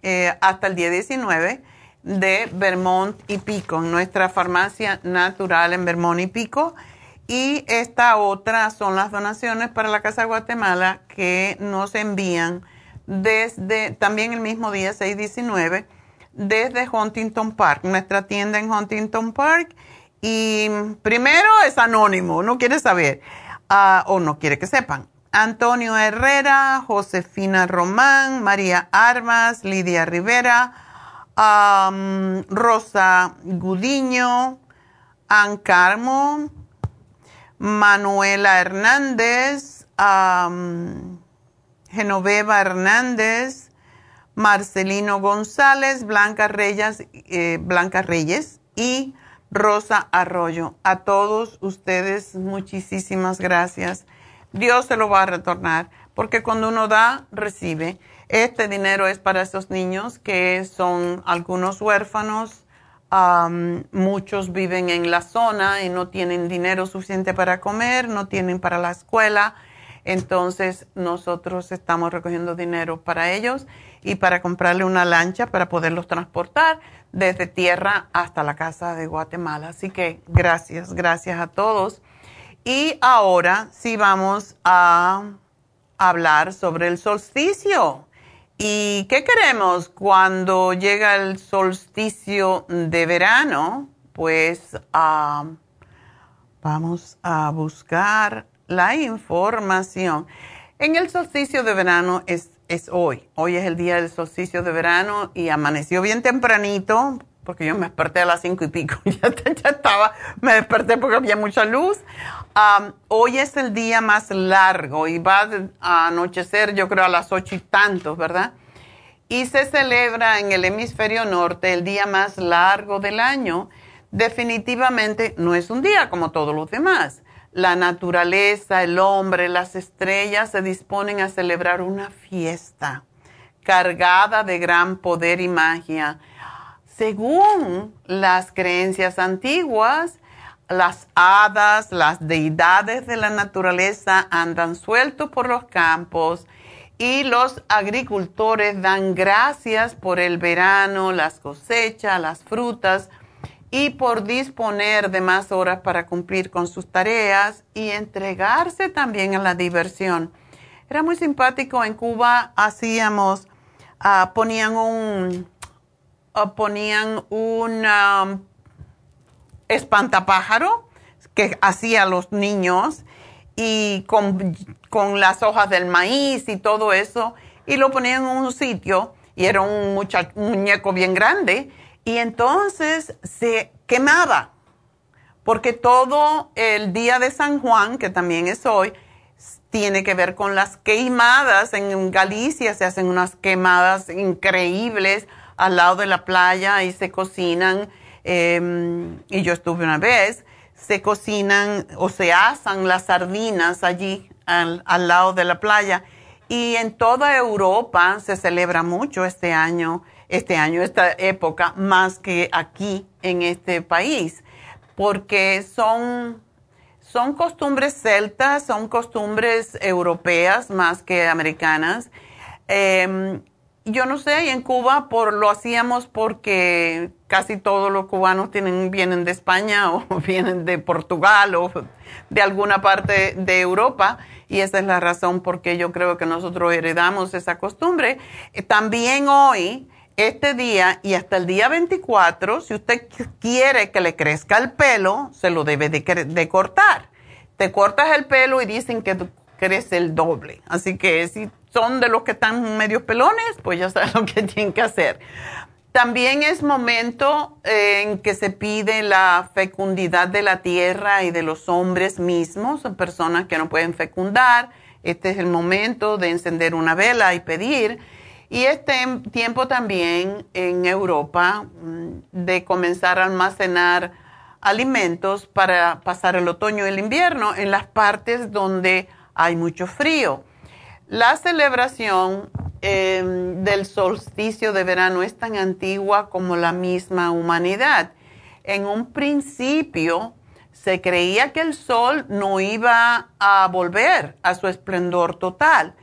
eh, hasta el día 19 de Vermont y Pico, nuestra farmacia natural en Vermont y Pico. Y esta otra son las donaciones para la Casa de Guatemala que nos envían desde también el mismo día 619 desde Huntington Park, nuestra tienda en Huntington Park y primero es anónimo, no quiere saber ah, o no quiere que sepan. Antonio Herrera, Josefina Román, María Armas, Lidia Rivera, Rosa Gudiño, Ancarmo, Manuela Hernández, Genoveva Hernández, Marcelino González, Blanca Reyes, eh, Blanca Reyes y Rosa Arroyo. A todos ustedes, muchísimas gracias. Dios se lo va a retornar, porque cuando uno da, recibe. Este dinero es para esos niños que son algunos huérfanos, muchos viven en la zona y no tienen dinero suficiente para comer, no tienen para la escuela. Entonces nosotros estamos recogiendo dinero para ellos y para comprarle una lancha para poderlos transportar desde tierra hasta la casa de Guatemala. Así que gracias, gracias a todos. Y ahora sí vamos a hablar sobre el solsticio. ¿Y qué queremos cuando llega el solsticio de verano? Pues ah, vamos a buscar la información. En el solsticio de verano es es hoy. Hoy es el día del solsticio de verano y amaneció bien tempranito, porque yo me desperté a las cinco y pico, [laughs] ya, ya estaba, me desperté porque había mucha luz. hoy es el día más largo y va a anochecer yo creo a las ocho y tantos, ¿verdad? Y se celebra en el hemisferio norte el día más largo del año. Definitivamente no es un día como todos los demás la naturaleza, el hombre, las estrellas se disponen a celebrar una fiesta cargada de gran poder y magia. Según las creencias antiguas, las hadas, las deidades de la naturaleza andan sueltos por los campos y los agricultores dan gracias por el verano, las cosechas, las frutas y por disponer de más horas para cumplir con sus tareas y entregarse también a la diversión. Era muy simpático. En Cuba hacíamos, ah, ponían un, ah, ponían un um, espantapájaro que hacía los niños y con, con, las hojas del maíz y todo eso y lo ponían en un sitio y era un muñeco bien grande y entonces se quemaba, porque todo el día de San Juan, que también es hoy, tiene que ver con las quemadas. En Galicia se hacen unas quemadas increíbles al lado de la playa y se cocinan, em, y yo estuve una vez, se cocinan o se asan las sardinas allí al, al lado de la playa. Y en toda Europa se celebra mucho este año este año, esta época, más que aquí en este país, porque son, son costumbres celtas, son costumbres europeas más que americanas. Em, yo no sé, en Cuba por, lo hacíamos porque casi todos los cubanos tienen, vienen de España [laughs] o vienen de Portugal o de alguna parte de Europa y esa es la razón por qué yo creo que nosotros heredamos esa costumbre. Eh, también hoy este día y hasta el día 24, si usted quiere que le crezca el pelo, se lo debe de, cortar. Te cortas el pelo y dicen que crece el doble. Así que si son de los que están medio pelones, pues ya [laughs] saben lo que tienen que hacer. También es momento eh, en que se pide la fecundidad de la tierra y de los hombres mismos, son personas que no pueden fecundar. Este es el momento de encender una vela y pedir y este tiempo también en Europa mm, de comenzar a almacenar alimentos para pasar el otoño y el invierno en las partes donde hay mucho frío. La celebración em, del solsticio de verano es tan antigua como la misma humanidad. En un principio se creía que el sol no iba a volver a su esplendor total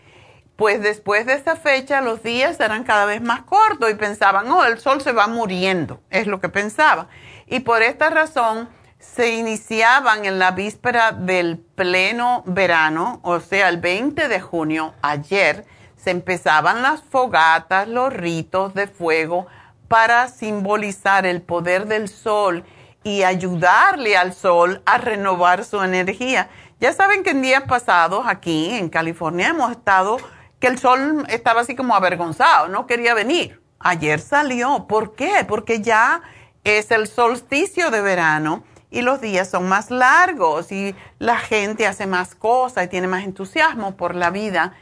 pues después de esa fecha los días eran cada vez más cortos y pensaban, oh, el sol se va muriendo, es lo que pensaba. Y por esta razón se iniciaban en la víspera del pleno verano, o sea, el 20 de junio, ayer, se empezaban las fogatas, los ritos de fuego para simbolizar el poder del sol y ayudarle al sol a renovar su energía. Ya saben que en días pasados aquí en California hemos estado que el sol estaba así como avergonzado, no quería venir. Ayer salió. ¿Por qué? Porque ya es el solsticio de verano y los días son más largos y la gente hace más cosas y tiene más entusiasmo por la vida.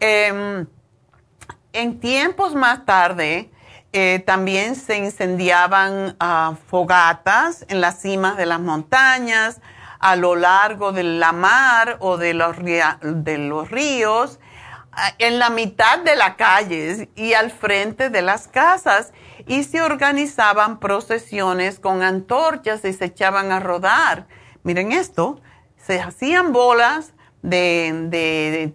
Em, en tiempos más tarde, eh, también se incendiaban ah, fogatas en las cimas de las montañas, a lo largo de la mar o de los, de los ríos en la mitad de la calle y al frente de las casas y se organizaban procesiones con antorchas y se echaban a rodar. Miren esto, se hacían bolas de,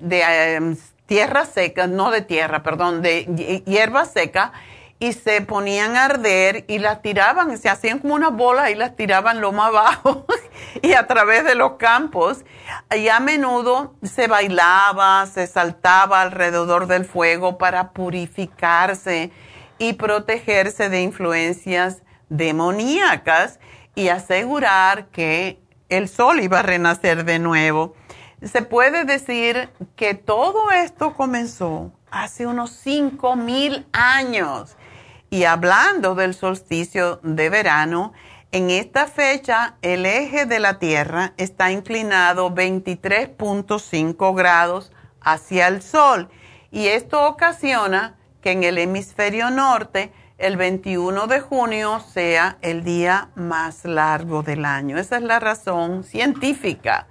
de, em, tierra seca, no de tierra, perdón, de hierba seca y se ponían a arder y las tiraban, se hacían como una bola y las tiraban lo abajo [laughs] y a través de los campos. Y a menudo se bailaba, se saltaba alrededor del fuego para purificarse y protegerse de influencias demoníacas y asegurar que el sol iba a renacer de nuevo. Se puede decir que todo esto comenzó hace unos 5 mil años y hablando del solsticio de verano, en esta fecha el eje de la Tierra está inclinado 23.5 grados hacia el Sol y esto ocasiona que en el hemisferio norte el 21 de junio sea el día más largo del año. Esa es la razón científica.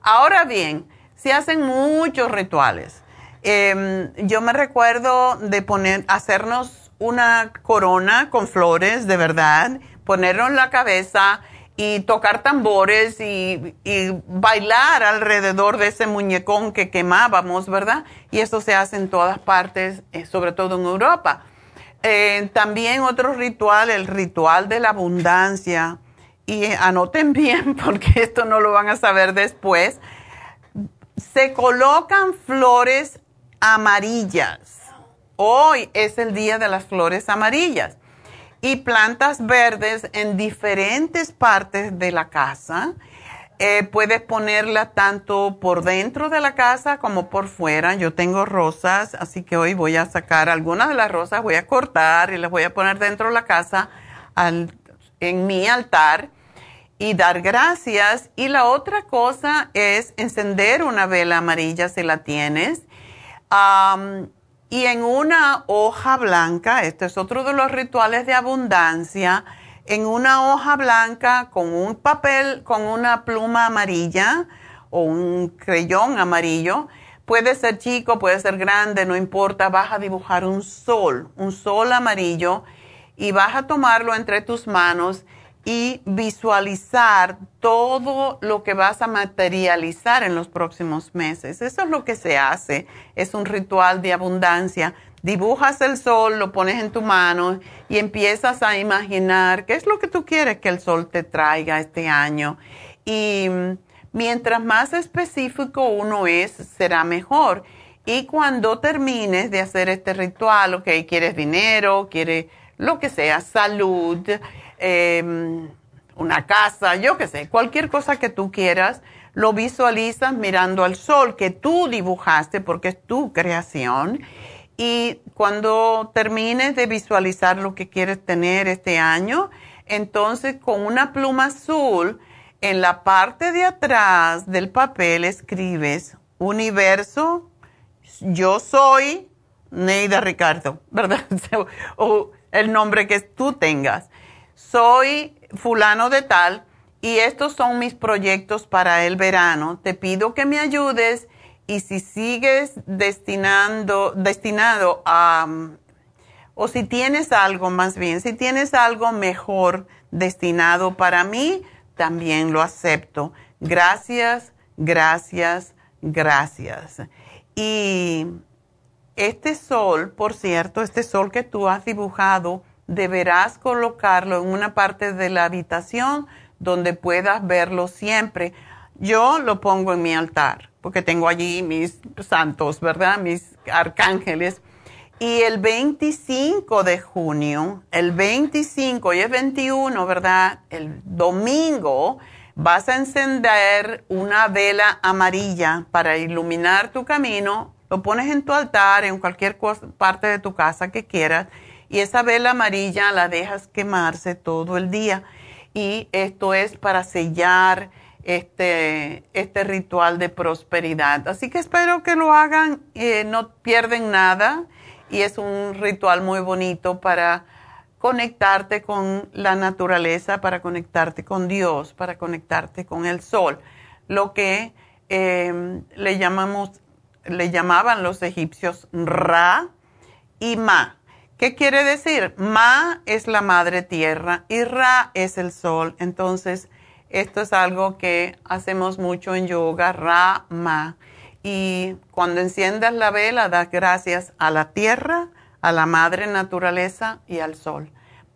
Ahora bien, se hacen muchos rituales. Em, yo me recuerdo de poner, hacernos una corona con flores, de verdad, ponerlo en la cabeza y tocar tambores y, bailar alrededor de ese muñecón que quemábamos, ¿verdad? Y eso se hace en todas partes, eh, sobre todo en Europa. Eh, también otro ritual, el ritual de la abundancia. Y anoten [laughs] bien porque esto no lo van a saber después. Se colocan flores amarillas. Hoy es el día de las flores amarillas. Y plantas verdes en diferentes partes de la casa eh, puedes ponerla tanto por dentro de la casa como por fuera. Yo tengo rosas, así que hoy voy a sacar algunas de las rosas, voy a cortar y las voy a poner dentro de la casa en mi altar y dar gracias. Y la otra cosa es encender una vela amarilla si la tienes. Y en una hoja blanca, este es otro de los rituales de abundancia, en una hoja blanca con un papel, con una pluma amarilla o un creyón amarillo. Puede ser chico, puede ser grande, no importa. Vas a dibujar un sol, un sol amarillo y vas a tomarlo entre tus manos y visualizar todo lo que vas a materializar en los próximos meses. Eso es lo que se hace. Es un ritual de abundancia dibujas el sol, lo pones en tu mano y empiezas a imaginar qué es lo que tú quieres que el sol te traiga este año. Y mientras más específico uno es, será mejor. Y cuando termines de hacer este ritual, ok, quieres dinero, quieres lo que sea, salud, em, una casa, yo qué sé, cualquier cosa que tú quieras, lo visualizas mirando al sol que tú dibujaste porque es tu creación y cuando termines de visualizar lo que quieres tener este año, entonces con una pluma azul, en la parte de atrás del papel escribes universo, yo soy Neida Ricardo, [laughs] ¿verdad? o el nombre que tú tengas. Soy fulano de tal y estos son mis proyectos para el verano. Te pido que me ayudes y si sigues destinando, destinado a, o si tienes algo más bien, si tienes algo mejor destinado para mí, también lo acepto. Gracias, gracias, gracias. Y este sol, por cierto, este sol que tú has dibujado, deberás colocarlo en una parte de la habitación donde puedas verlo siempre. Yo lo pongo en mi altar porque tengo allí mis santos, ¿verdad? Mis arcángeles. Y el 25 de junio, el 25 y el 21, ¿verdad? El domingo vas a encender una vela amarilla para iluminar tu camino. Lo pones en tu altar, en cualquier parte de tu casa que quieras. Y esa vela amarilla la dejas quemarse todo el día. Y esto es para sellar este, este ritual de prosperidad. Así que espero que lo hagan, eh, no pierden nada y es un ritual muy bonito para conectarte con la naturaleza, para conectarte con Dios, para conectarte con el sol, lo que em, le llamamos, le llamaban los egipcios Ra y Ma. ¿Qué quiere decir? Ma es la madre tierra y Ra es el sol. Entonces, esto es algo que hacemos mucho en yoga, Rama. Y cuando enciendas la vela, das gracias a la tierra, a la madre naturaleza y al sol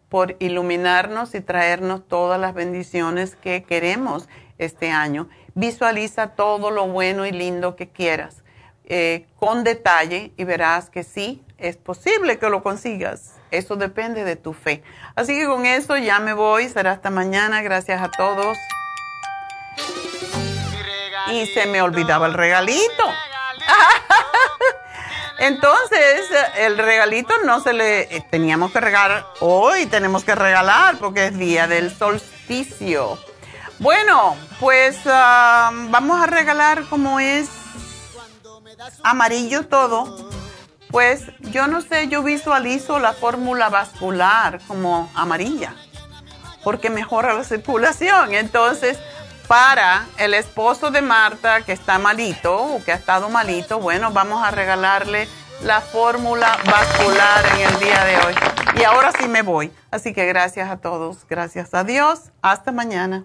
por iluminarnos y traernos todas las bendiciones que queremos este año. Visualiza todo lo bueno y lindo que quieras eh, con detalle y verás que sí, es posible que lo consigas. Eso depende de tu fe. Así que con eso ya me voy. Será hasta mañana. Gracias a todos. Y se me olvidaba el regalito. [laughs] Entonces, el regalito no se le... Eh, teníamos que regalar hoy, tenemos que regalar porque es día del solsticio. Bueno, pues ah, vamos a regalar como es amarillo todo pues yo no sé, yo visualizo la fórmula vascular como amarilla, porque mejora la circulación. Entonces, para el esposo de Marta que está malito o que ha estado malito, bueno, vamos a regalarle la fórmula vascular en el día de hoy. Y ahora sí me voy. Así que gracias a todos, gracias a Dios. Hasta mañana.